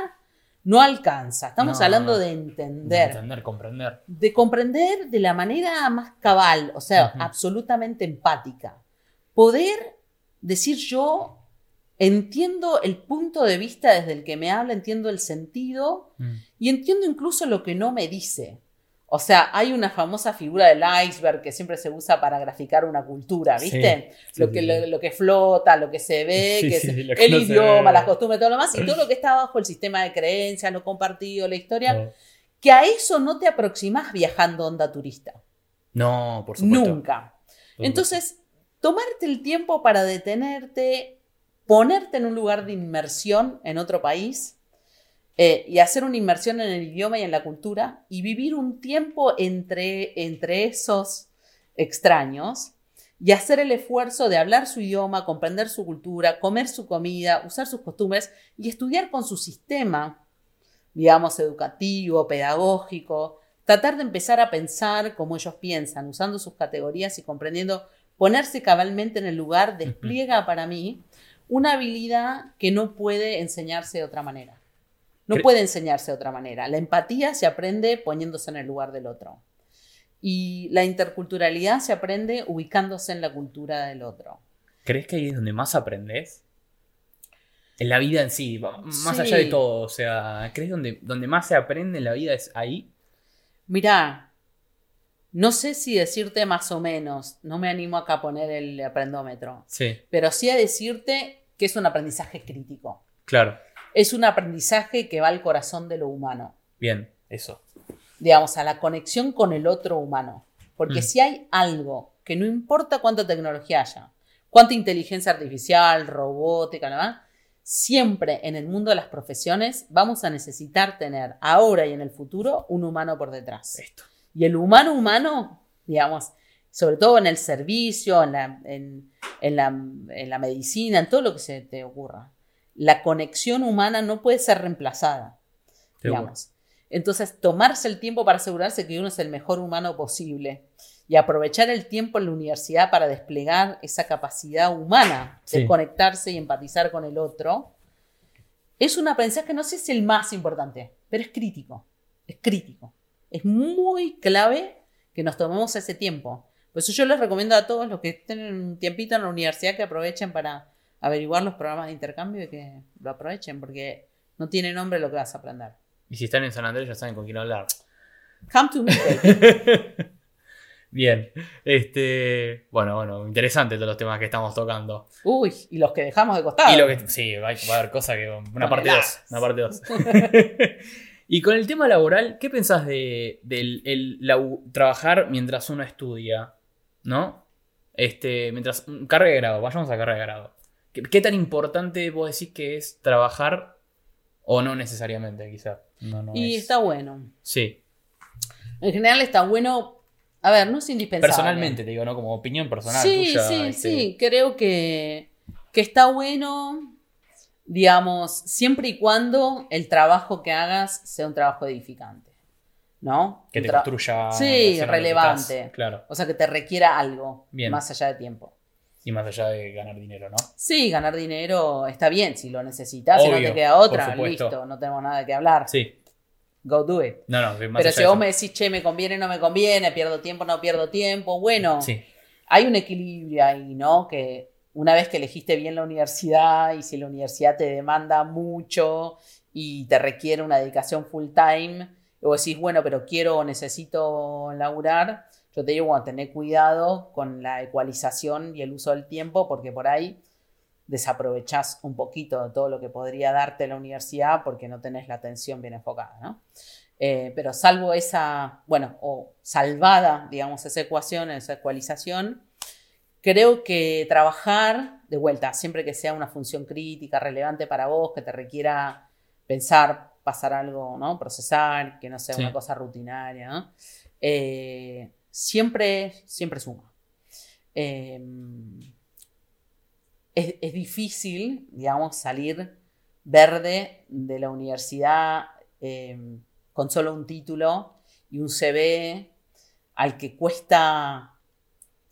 no alcanza. Estamos No, hablando no. de entender. Entender, comprender. de comprender de la manera más cabal, o sea, absolutamente empática. Poder decir yo entiendo el punto de vista desde el que me habla, entiendo el sentido Mm. y entiendo incluso lo que no me dice. O sea, hay una famosa figura del iceberg que siempre se usa para graficar una cultura, ¿viste? Sí, lo, sí, que, sí. Lo, lo que flota, lo que se ve, *laughs* que que el no idioma, las costumbres, todo lo demás, y todo lo que está bajo el sistema de creencias, lo compartido, la historia, que a eso no te aproximás viajando onda turista. No, por supuesto. Nunca. Entonces, tomarte el tiempo para detenerte, ponerte en un lugar de inmersión en otro país eh, y hacer una inmersión en el idioma y en la cultura y vivir un tiempo entre, entre esos extraños y hacer el esfuerzo de hablar su idioma, comprender su cultura, comer su comida, usar sus costumbres y estudiar con su sistema, digamos, educativo, pedagógico, tratar de empezar a pensar como ellos piensan, usando sus categorías y comprendiendo, ponerse cabalmente en el lugar, despliega para mí una habilidad que no puede enseñarse de otra manera. No puede enseñarse de otra manera. La empatía se aprende poniéndose en el lugar del otro. Y la interculturalidad se aprende ubicándose en la cultura del otro. ¿Crees que ahí es donde más aprendes? En la vida en sí, más Sí. allá de todo. O sea, ¿crees donde, donde más se aprende en la vida es ahí? Mirá, no sé si decirte más o menos, no me animo acá a poner el aprendómetro, Sí, pero sí a decirte que es un aprendizaje crítico. claro. Es un aprendizaje que va al corazón de lo humano, Bien, eso. digamos, a la conexión con el otro humano. Porque Mm. si hay algo que no importa cuánta tecnología haya, cuánta inteligencia artificial, robótica, ¿no? siempre en el mundo de las profesiones vamos a necesitar tener ahora y en el futuro un humano por detrás. Esto. Y el humano humano, digamos, sobre todo en el servicio, en la, en, en la, en la medicina, en todo lo que se te ocurra, la conexión humana no puede ser reemplazada. Digamos. Entonces, tomarse el tiempo para asegurarse que uno es el mejor humano posible y aprovechar el tiempo en la universidad para desplegar esa capacidad humana de Sí. conectarse y empatizar con el otro, es un aprendizaje que no sé si es el más importante, pero es crítico. Es crítico. Es muy clave que nos tomemos ese tiempo. Por eso yo les recomiendo a todos los que estén un tiempito en la universidad que aprovechen para averiguar los programas de intercambio y que lo aprovechen, porque no tiene nombre lo que vas a aprender. Y si están en San Andrés ya saben con quién hablar. Come to me. *laughs* Bien. Este. Bueno, bueno, interesante todos los temas que estamos tocando. Uy, y los que dejamos de costado. Y lo que. Sí, va, a haber cosas que. Una parte 2. Toneladas. Una parte 2. *laughs* y con el tema laboral, ¿qué pensás de del el trabajar mientras uno estudia? ¿No? Este. Mientras. Carga de grado, vayamos a carga de grado. ¿Qué, qué tan importante vos decís que es trabajar? O no necesariamente, quizá. No, no y es. está bueno. Sí. En general está bueno. A ver, no es indispensable. Personalmente, te digo, ¿no? Como opinión personal. Sí, tuya, sí, este, sí. Creo que, que está bueno, digamos, siempre y cuando el trabajo que hagas sea un trabajo edificante. ¿No? Que te construya. Sí, que relevante. estás- Claro. O sea, que te requiera algo Bien. más allá de tiempo. Y más allá de ganar dinero, ¿no? Sí, ganar dinero está bien si lo necesitas, si no te queda otra, listo, no tenemos nada de qué hablar. Sí. Go do it. No, no, más Pero allá si vos me decís, che, me conviene, no me conviene, pierdo tiempo, no pierdo tiempo, bueno, Sí. hay un equilibrio ahí, ¿no? Que una vez que elegiste bien la universidad y si la universidad te demanda mucho y te requiere una dedicación full time, y vos decís, bueno, pero quiero o necesito laburar, yo te digo, bueno, tener cuidado con la ecualización y el uso del tiempo, porque por ahí desaprovechás un poquito de todo lo que podría darte la universidad porque no tenés la atención bien enfocada, ¿no? Eh, pero salvo esa, bueno, o salvada, digamos, esa ecuación, esa ecualización, creo que trabajar, de vuelta, siempre que sea una función crítica, relevante para vos, que te requiera pensar, pasar algo, ¿no? Procesar, que no sea Sí. una cosa rutinaria, ¿no? Eh, siempre, siempre suma. Eh, es, es difícil, digamos, salir verde de la universidad eh, con solo un título y un CV al que cuesta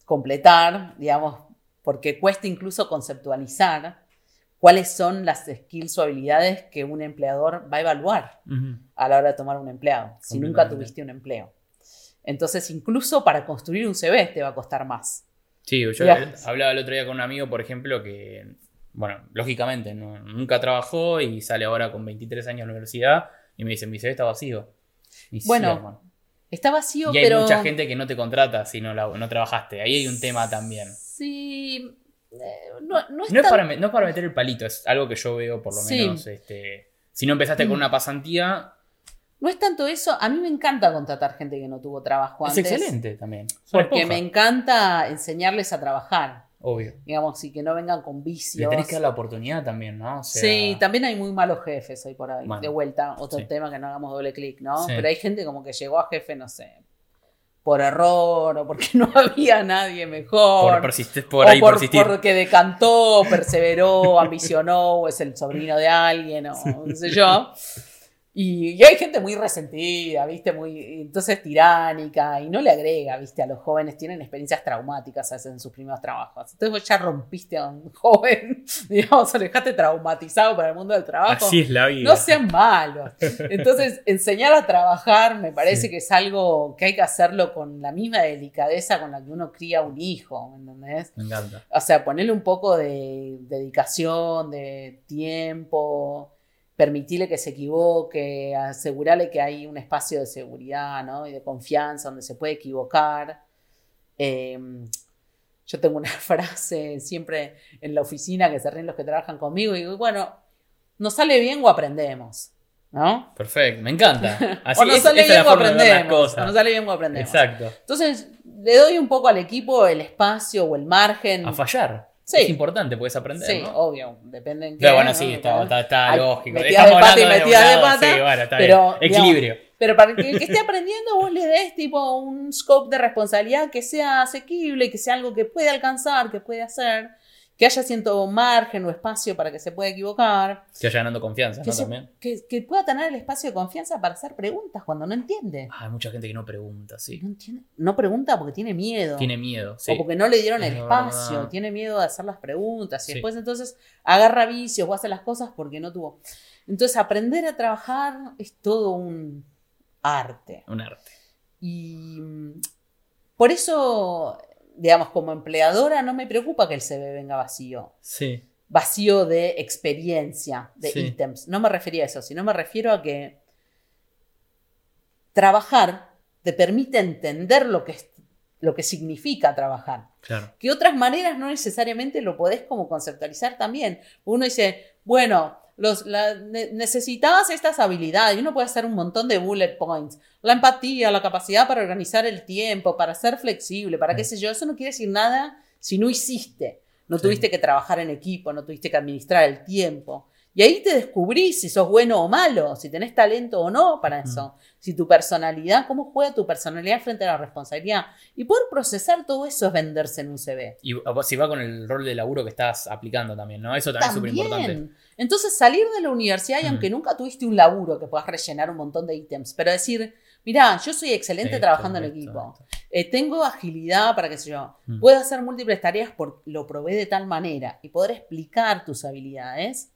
completar, digamos, porque cuesta incluso conceptualizar cuáles son las skills o habilidades que un empleador va a evaluar a la hora de tomar un empleado, si nunca tuviste un empleo. Entonces, incluso para construir un CV te va a costar más. Sí, yo Digamos. hablaba el otro día con un amigo, por ejemplo, que, bueno, lógicamente, no- nunca trabajó y sale ahora con 23 años de universidad y me dice, mi CV está vacío. Y sí, Bueno. Está vacío, y hay pero... mucha gente que no te contrata si no, la- no trabajaste. Ahí hay un tema también. Sí, eh, no, no es No es, para, me- no es para meter el palito, es algo que yo veo por lo Sí. menos. Este, si no empezaste con Mm. una pasantía, no es tanto eso. A mí me encanta contratar gente que no tuvo trabajo es antes. excelente también. Es Porque me encanta enseñarles a trabajar. Obvio. Digamos, y que no vengan con Le vicios. tenés que dar la oportunidad también, ¿no? O sea, Sí, también hay muy malos jefes hoy por ahí. Bueno, de vuelta, otro sí. tema que no hagamos doble clic, ¿no? Sí. Pero hay gente como que llegó a jefe, no sé, por error o porque *laughs* no había nadie mejor. por, persistir, por o ahí por, persistir. porque decantó, perseveró, *laughs* ambicionó, o es el sobrino de alguien, o no sé yo. Y, y hay gente muy resentida, ¿viste? Muy, entonces tiránica, y no le agrega, ¿viste? A los jóvenes tienen experiencias traumáticas en sus primeros trabajos. Entonces vos ya rompiste a un *laughs* joven, digamos, o dejaste traumatizado para el mundo del trabajo. Así es la vida. No sean malos. Entonces, enseñar a trabajar me parece Sí. que es algo que hay que hacerlo con la misma delicadeza con la que uno cría un hijo, ¿me entendés? Me encanta. O sea, ponerle un poco de dedicación, de tiempo, permitirle que se equivoque, asegurarle que hay un espacio de seguridad ¿no? y de confianza donde se puede equivocar. Eh, yo tengo una *laughs* frase siempre en la oficina que se ríen los que trabajan conmigo y digo, bueno, nos sale bien o aprendemos, ¿no? Perfecto, me encanta. *laughs* Así o nos sale es bien o aprendemos. O nos sale bien o aprendemos. Exacto. Entonces, le doy un poco al equipo el espacio o el margen. A fallar. Sí. Es importante, puedes aprender, Sí, ¿no? obvio, depende en qué. Claro, bueno, ¿no? sí, está, está, está Hay lógico. metidas de Estamos pata y metidas de pata, Sí, bueno, está pero, bien. Equilibrio. Pero para que el que esté aprendiendo vos le des tipo un scope de responsabilidad que sea asequible, que sea algo que puede alcanzar, que puede hacer que haya cierto margen o espacio para que se pueda equivocar. Que vaya ganando confianza, que, ¿no? se- También. que- que pueda tener el espacio de confianza para hacer preguntas cuando no entiende. Ah, hay mucha gente que no pregunta, sí. No, entiende- no pregunta porque tiene miedo. Tiene miedo, sí. O porque no le dieron el Es espacio, verdad. tiene miedo de hacer las preguntas y Sí. después entonces agarra vicios o hace las cosas porque no tuvo. Entonces aprender a trabajar es todo un arte. Un arte. Y mm, por eso, digamos, como empleadora no me preocupa que el CV venga vacío. Sí. Vacío de experiencia, de Sí. ítems. No me refería a eso, sino me refiero a que trabajar te permite entender lo que, es- lo que significa trabajar. Claro. Que otras maneras no necesariamente lo podés como conceptualizar también. Uno dice, bueno, los, la- ne- necesitabas estas habilidades y uno puede hacer un montón de bullet points. La empatía, la capacidad para organizar el tiempo, para ser flexible, para qué sé yo. Eso no quiere decir nada si no hiciste. No Sí. tuviste que trabajar en equipo, no tuviste que administrar el tiempo. Y ahí te descubrís si sos bueno o malo, si tenés talento o no para eso, si tu personalidad, cómo juega tu personalidad frente a la responsabilidad. Y poder procesar todo eso es venderse en un CV. Y si va con el rol de laburo que estás aplicando también, ¿no? Eso también, es súper importante. También. Entonces salir de la universidad y Mm. aunque nunca tuviste un laburo que puedas rellenar un montón de ítems, pero decir, mirá, yo soy excelente Esto, trabajando en esto, equipo, esto. Eh, tengo agilidad para qué sé yo, Mm. puedo hacer múltiples tareas porque lo probé de tal manera y poder explicar tus habilidades,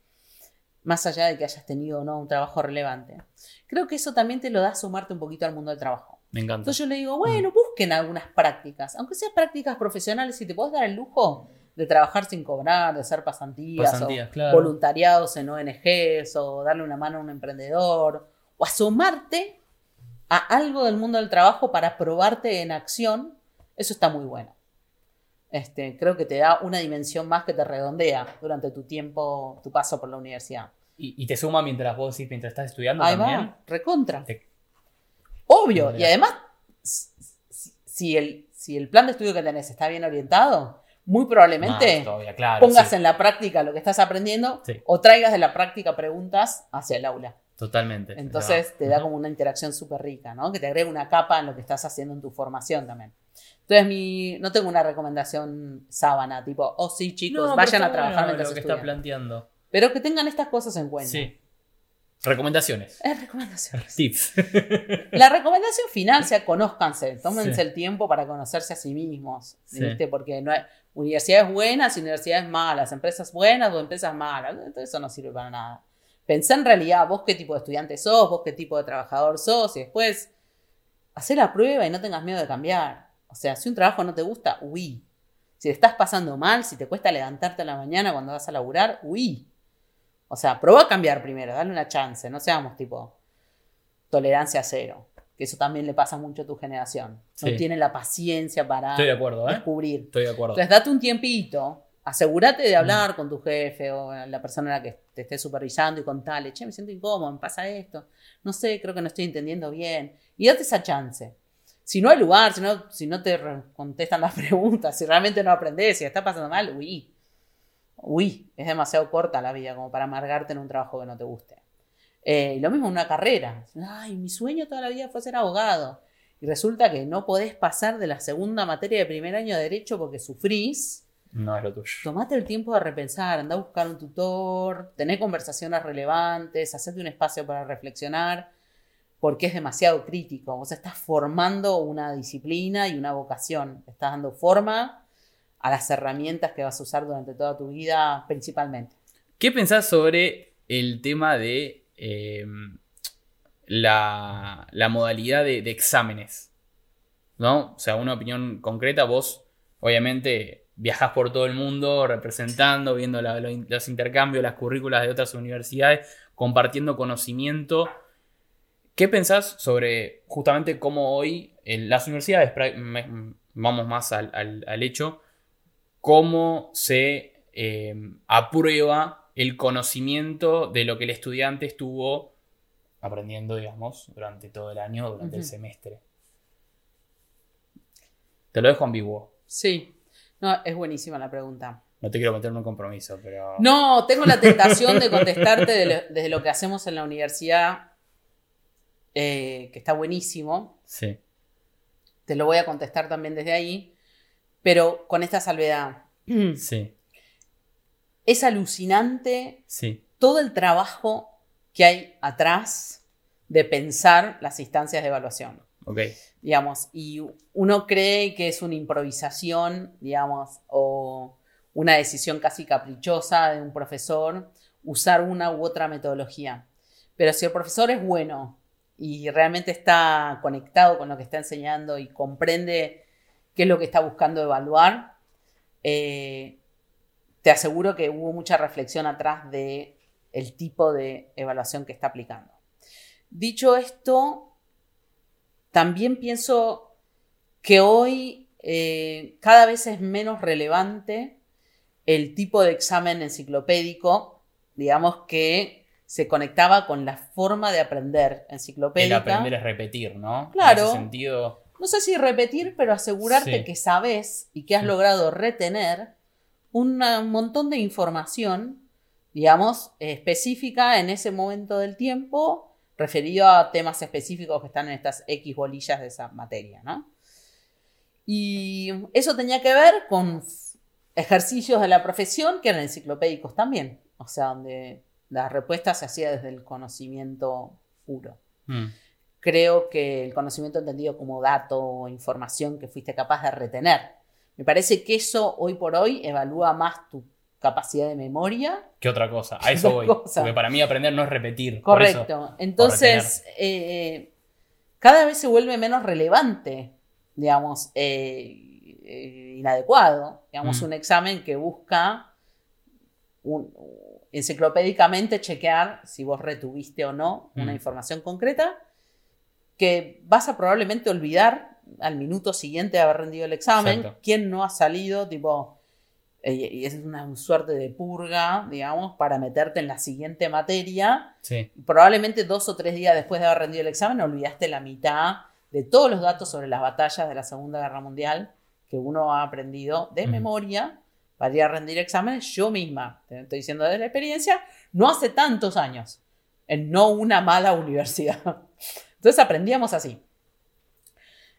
más allá de que hayas tenido o no un trabajo relevante. Creo que eso también te lo da sumarte un poquito al mundo del trabajo. Me encanta. Entonces yo le digo, bueno, busquen algunas prácticas, aunque sean prácticas profesionales, si te puedes dar el lujo de trabajar sin cobrar, de hacer pasantías, Pasantías, o claro. voluntariados en ONGs, o darle una mano a un emprendedor, o asomarte a algo del mundo del trabajo para probarte en acción, eso está muy bueno. Este, creo que te da una dimensión más que te redondea durante tu tiempo, tu paso por la universidad. Y, y te suma mientras vos decís, mientras estás estudiando Ahí también. va, recontra. Te- Obvio, y además, si, el, si el plan de estudio que tenés está bien orientado, muy probablemente Más todavía, claro, pongas sí. en la práctica lo que estás aprendiendo Sí. o traigas de la práctica preguntas hacia el aula. Totalmente. Entonces te da como una interacción súper rica, ¿no? Que te agrega una capa en lo que estás haciendo en tu formación también. Entonces, mi, no tengo una recomendación sábana, tipo, oh sí, chicos, No, vayan a trabajar bueno mientras lo que está planteando. Pero que tengan estas cosas en cuenta. Sí. Recomendaciones. Es recomendación. *laughs* Tips. *laughs* La recomendación final sea conózcanse, tómense Sí. el tiempo para conocerse a sí mismos, Sí. ¿viste? Porque no hay universidades buenas y universidades malas, empresas buenas o empresas malas, entonces eso no sirve para nada. Pensá en realidad vos qué tipo de estudiante sos, vos qué tipo de trabajador sos y después hacé la prueba y no tengas miedo de cambiar. O sea, si un trabajo no te gusta, huí. Si te estás pasando mal, si te cuesta levantarte a la mañana cuando vas a laburar, huí. O sea, probá a cambiar primero, dale una chance, no seamos tipo tolerancia cero. Que eso también le pasa mucho a tu generación. No Sí. tiene la paciencia para Estoy de acuerdo, ¿eh? descubrir. Estoy de acuerdo. Entonces, date un tiempito, asegúrate de Mm. hablar con tu jefe o la persona a la que te esté supervisando y contale, che, me siento incómodo, me pasa esto, no sé, creo que no estoy entendiendo bien. Y date esa chance. Si no hay lugar, si no, si no te contestan las *laughs* preguntas, si realmente no aprendes, si está pasando mal, huí. Huí, es demasiado corta la vida como para amargarte en un trabajo que no te guste. Eh, lo mismo en una carrera. Ay, mi sueño toda la vida fue ser abogado. Y resulta que no podés pasar de la segunda materia de primer año de derecho porque sufrís. No es lo tuyo. Tomate el tiempo de repensar, anda a buscar un tutor, tener conversaciones relevantes, hacerte un espacio para reflexionar, porque es demasiado crítico. Vos estás formando una disciplina y una vocación. Estás dando forma a las herramientas que vas a usar durante toda tu vida, principalmente. ¿Qué pensás sobre el tema de eh, la, modalidad de, exámenes? ¿No? O sea, una opinión concreta, vos obviamente viajás por todo el mundo representando, viendo los intercambios, las currículas de otras universidades, compartiendo conocimiento. ¿Qué pensás sobre justamente cómo hoy en las universidades, vamos más al, al- al hecho, cómo se eh, aprueba el conocimiento de lo que el estudiante estuvo aprendiendo, digamos, durante todo el año, durante el semestre? Te lo dejo ambiguo. Sí, no, es buenísima la pregunta. No te quiero meter en un compromiso, pero... No, tengo la tentación de contestarte de lo- desde lo que hacemos en la universidad, eh, que está buenísimo. Sí. Te lo voy a contestar también desde ahí, pero con esta salvedad. *clears throat* Sí. es alucinante Sí. todo el trabajo que hay atrás de pensar las instancias de evaluación. Ok. digamos, y uno cree que es una improvisación, digamos, o una decisión casi caprichosa de un profesor usar una u otra metodología. Pero si el profesor es bueno y realmente está conectado con lo que está enseñando y comprende qué es lo que está buscando evaluar, eh, te aseguro que hubo mucha reflexión atrás de tipo de evaluación que está aplicando. Dicho esto, también pienso que hoy eh, cada vez es menos relevante el tipo de examen enciclopédico, digamos que se conectaba con la forma de aprender El enciclopédica. aprender es repetir, ¿no? Claro. En ese sentido. No sé si repetir, pero asegurarte Sí. que sabes y que has Sí. logrado retener una- un montón de información, digamos, específica en ese momento del tiempo, referido a temas específicos que están en estas X bolillas de esa materia, ¿no? Y eso tenía que ver con ejercicios de la profesión que eran enciclopédicos también, o sea, donde la respuesta se hacía desde el conocimiento puro mm, creo que el conocimiento entendido como dato o información que fuiste capaz de retener. Me parece que eso hoy por hoy evalúa más tu capacidad de memoria. ¿Qué otra cosa? A eso voy. cosa. Porque para mí aprender no es repetir. por eso- Correcto. Entonces, eh, cada vez se vuelve menos relevante, digamos, eh, eh, inadecuado. Digamos, Mm. un examen que busca un- enciclopédicamente chequear si vos retuviste o no una Mm. información concreta que vas a probablemente olvidar al minuto siguiente de haber rendido el examen. Exacto. ¿Quién no ha salido? Tipo, eh, y es una suerte de purga, digamos, para meterte en la siguiente materia. Sí. Probablemente dos o tres días después de haber rendido el examen olvidaste la mitad de todos los datos sobre las batallas de la Segunda Guerra Mundial que uno ha aprendido de Ujú. memoria para ir a rendir exámenes yo misma. Te estoy diciendo de la experiencia, no hace tantos años, en no una mala *laughs* universidad. Entonces aprendíamos así.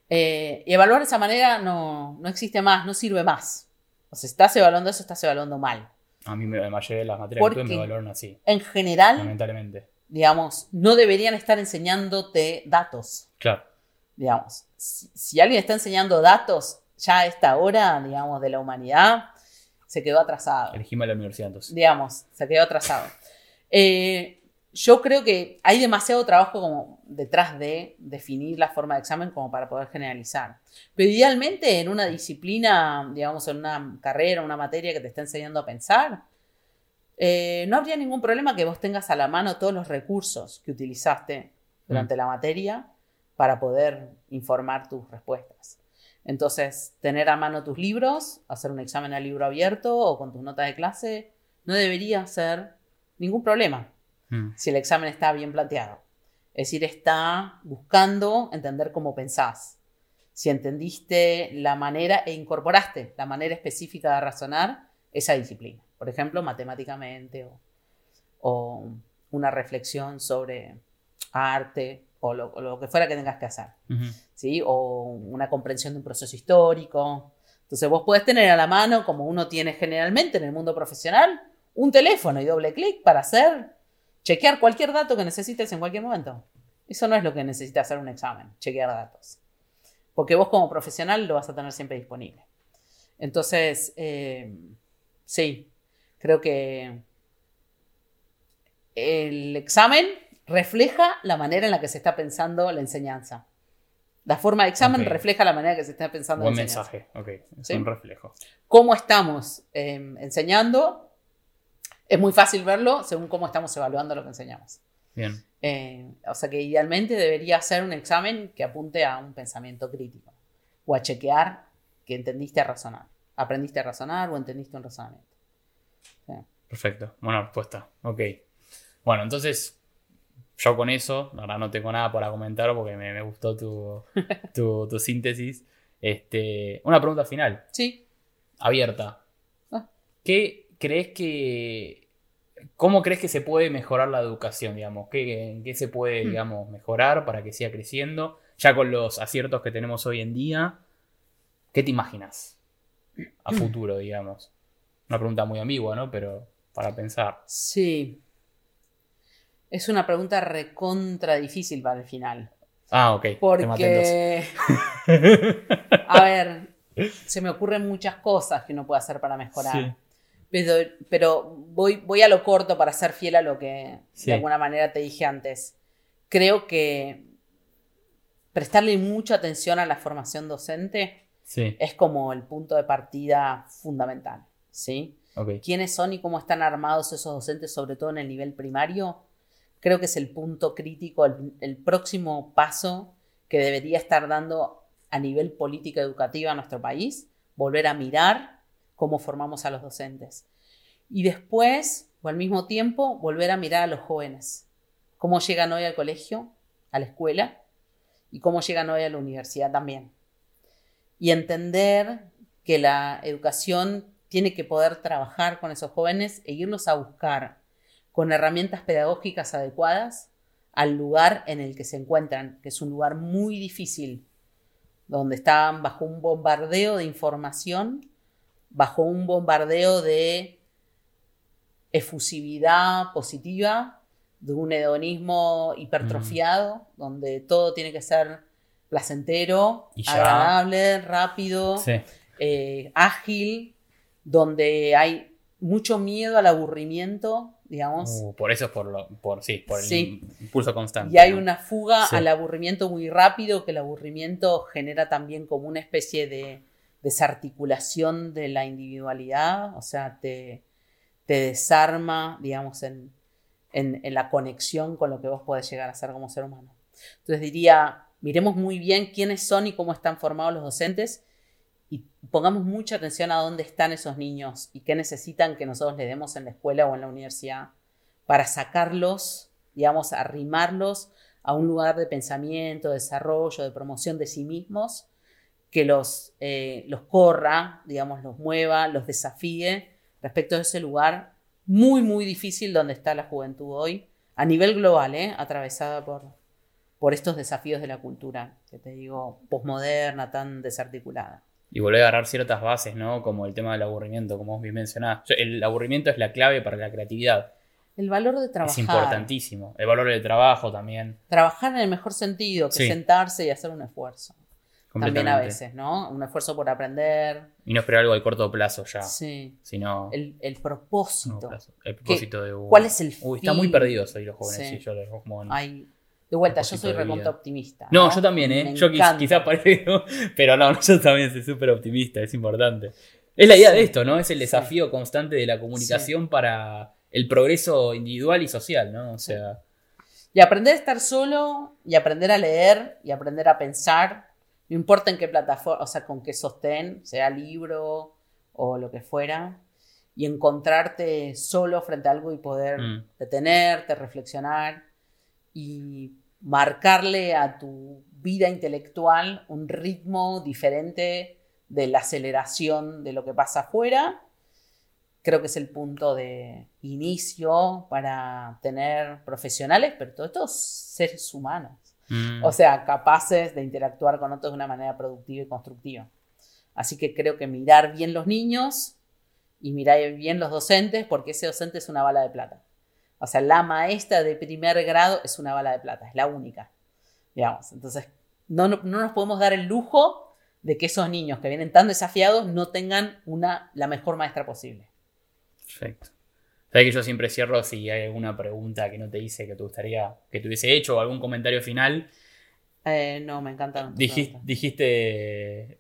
Eh, y evaluar de esa manera no, no existe más, no sirve más. O sea, estás evaluando eso, estás evaluando mal. A mí me, la mayoría de las materias ¿Por que me qué? valoraron así. En general, Lamentablemente. digamos, no deberían estar enseñándote datos. Claro. Digamos, si, si alguien está enseñando datos ya a esta hora, digamos, de la humanidad, se quedó atrasado. Elegíme la universidad entonces. Digamos, se quedó atrasado. Eh, yo creo que hay demasiado trabajo como detrás de definir la forma de examen como para poder generalizar. Pero idealmente en una disciplina, digamos, en una carrera, una materia que te está enseñando a pensar, eh, no habría ningún problema que vos tengas a la mano todos los recursos que utilizaste durante la materia para poder informar tus respuestas. Entonces, tener a mano tus libros, hacer un examen a libro abierto o con tus notas de clase, no debería ser ningún problema Mm, si el examen está bien planteado. Es decir, está buscando entender cómo pensás. Si entendiste la manera e incorporaste la manera específica de razonar esa disciplina. Por ejemplo, matemáticamente o, o una reflexión sobre arte o lo, que fuera que tengas que hacer. ¿sí? O una comprensión de un proceso histórico. Entonces vos podés tener a la mano, como uno tiene generalmente en el mundo profesional, un teléfono y doble clic para hacer, chequear cualquier dato que necesites en cualquier momento. Eso no es lo que necesita hacer un examen, chequear datos. Porque vos como profesional lo vas a tener siempre disponible. Entonces, eh, sí, creo que el examen refleja la manera en la que se está pensando la enseñanza. La forma de examen refleja la manera en que se está pensando Buen la enseñanza. mensaje. Ok. Es Sí. un reflejo. Cómo estamos eh, enseñando, es muy fácil verlo según cómo estamos evaluando lo que enseñamos. Bien. Eh, o sea que idealmente debería ser un examen que apunte a un pensamiento crítico o a chequear que entendiste a razonar. Aprendiste a razonar o entendiste un razonamiento. Perfecto. Buena respuesta. Ok. Bueno, entonces, yo con eso, la verdad no tengo nada para comentar porque me, me gustó tu, *laughs* tu, tu síntesis. Este, una pregunta final, Sí, abierta. Ah. ¿Qué crees que... ¿Cómo crees que se puede mejorar la educación, digamos? ¿Qué, en qué se puede, Hmm. digamos, mejorar para que siga creciendo? Ya con los aciertos que tenemos hoy en día, ¿qué te imaginas a futuro, digamos? Una pregunta muy ambigua, ¿no? Pero para pensar. Sí. Es una pregunta recontra difícil para el final. Ah, ok. Porque. *laughs* a ver, se me ocurren muchas cosas que uno puede hacer para mejorar. Pero, pero voy, voy a lo corto para ser fiel a lo que de alguna manera te dije antes. Creo que prestarle mucha atención a la formación docente es como el punto de partida fundamental. ¿sí? ¿Quiénes son y cómo están armados esos docentes, sobre todo en el nivel primario? Creo que es el punto crítico, el, próximo paso que debería estar dando a nivel política educativa a nuestro país, volver a mirar cómo formamos a los docentes. Y después, o al mismo tiempo, volver a mirar a los jóvenes, cómo llegan hoy al colegio, a la escuela, y cómo llegan hoy a la universidad también. Y entender que la educación tiene que poder trabajar con esos jóvenes e irlos a buscar con herramientas pedagógicas adecuadas al lugar en el que se encuentran, que es un lugar muy difícil, donde están bajo un bombardeo de información, bajo un bombardeo de efusividad positiva, de un hedonismo hipertrofiado, mm. donde todo tiene que ser placentero, agradable, rápido, eh, ágil, donde hay mucho miedo al aburrimiento digamos. Uh, por eso es por, lo, por, sí, por el impulso constante. Y hay una fuga al aburrimiento muy rápido, que el aburrimiento genera también como una especie de desarticulación de la individualidad, o sea, te, te desarma, digamos, en, en, la conexión con lo que vos podés llegar a ser como ser humano. Entonces diría, miremos muy bien quiénes son y cómo están formados los docentes y pongamos mucha atención a dónde están esos niños y qué necesitan que nosotros les demos en la escuela o en la universidad para sacarlos, digamos, arrimarlos a un lugar de pensamiento, de desarrollo, de promoción de sí mismos, que los, eh, los corra, digamos, los mueva, los desafíe respecto a ese lugar muy, muy difícil donde está la juventud hoy, a nivel global, ¿eh? atravesada por, por estos desafíos de la cultura, que te digo, posmoderna, tan desarticulada y volver a agarrar ciertas bases, ¿no? Como el tema del aburrimiento, como vos bien mencionás. El aburrimiento es la clave para la creatividad. El valor de trabajar. Es importantísimo. El valor del trabajo también. Trabajar en el mejor sentido, que sentarse y hacer un esfuerzo. También a veces, ¿no? Un esfuerzo por aprender. Y no esperar algo de corto plazo ya. Sí. Sino. El, propósito. el propósito de. ¿Cuál es el Uy, está muy perdido hoy los jóvenes. Sí. yo como... Hay de vuelta, yo soy recontra optimista. No, yo también, ¿eh? yo quizás *laughs* parezco, pero no, *laughs* yo también soy súper optimista, es importante. Es la idea de esto, ¿no? Es el desafío constante de la comunicación para el progreso individual y social, ¿no? O sea. Y aprender a estar solo, y aprender a leer, y aprender a pensar, no importa en qué plataforma, o sea, con qué sostén, sea libro o lo que fuera, y encontrarte solo frente a algo y poder mm. detenerte, reflexionar y marcarle a tu vida intelectual un ritmo diferente de la aceleración de lo que pasa afuera. Creo que es el punto de inicio para tener profesionales, pero todos estos seres humanos. Mm. O sea, capaces de interactuar con otros de una manera productiva y constructiva. Así que creo que mirar bien los niños y mirar bien los docentes, porque ese docente es una bala de plata. O sea, la maestra de primer grado es una bala de plata, es la única. Digamos. Entonces, no, nos podemos dar el lujo de que esos niños que vienen tan desafiados no tengan una, la mejor maestra posible. Perfecto. Sabes que yo siempre cierro si hay alguna pregunta que no te hice que te gustaría que te hubiese hecho o algún comentario final. Eh, no, me encanta. Dijiste. *laughs* dijiste...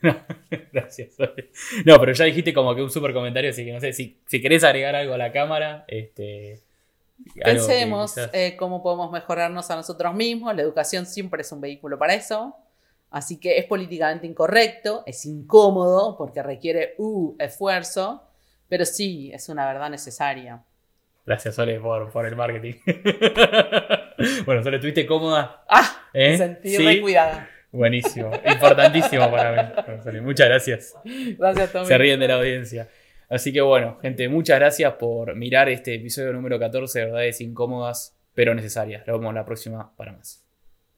*laughs* gracias. No, pero ya dijiste como que un super comentario, así que no sé si, si querés agregar algo a la cámara. Este, Pensemos eh, cómo podemos mejorarnos a nosotros mismos. La educación siempre es un vehículo para eso. Así que es políticamente incorrecto, es incómodo porque requiere uh, esfuerzo, pero sí es una verdad necesaria. Gracias, Sole, por, el marketing. *laughs* bueno, Sole, ¿estuviste cómoda? Ah, ¿Eh? me sentí ¿Sí? cuidada. Buenísimo, importantísimo para mí. muchas gracias. Gracias, Tommy. Se ríen de la audiencia. Así que bueno, gente, muchas gracias por mirar este episodio número 14 de Verdades Incómodas, pero necesarias. Nos vemos la próxima para más.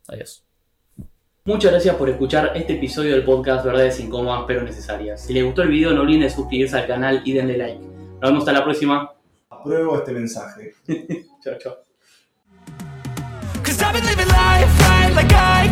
Adiós. Muchas gracias por escuchar este episodio del podcast Verdades Incómodas, pero necesarias. Si les gustó el video, no olviden suscribirse al canal y denle like. Nos vemos hasta la próxima. Apruebo este mensaje. *laughs* chao, chao. Cause I've been living life right like I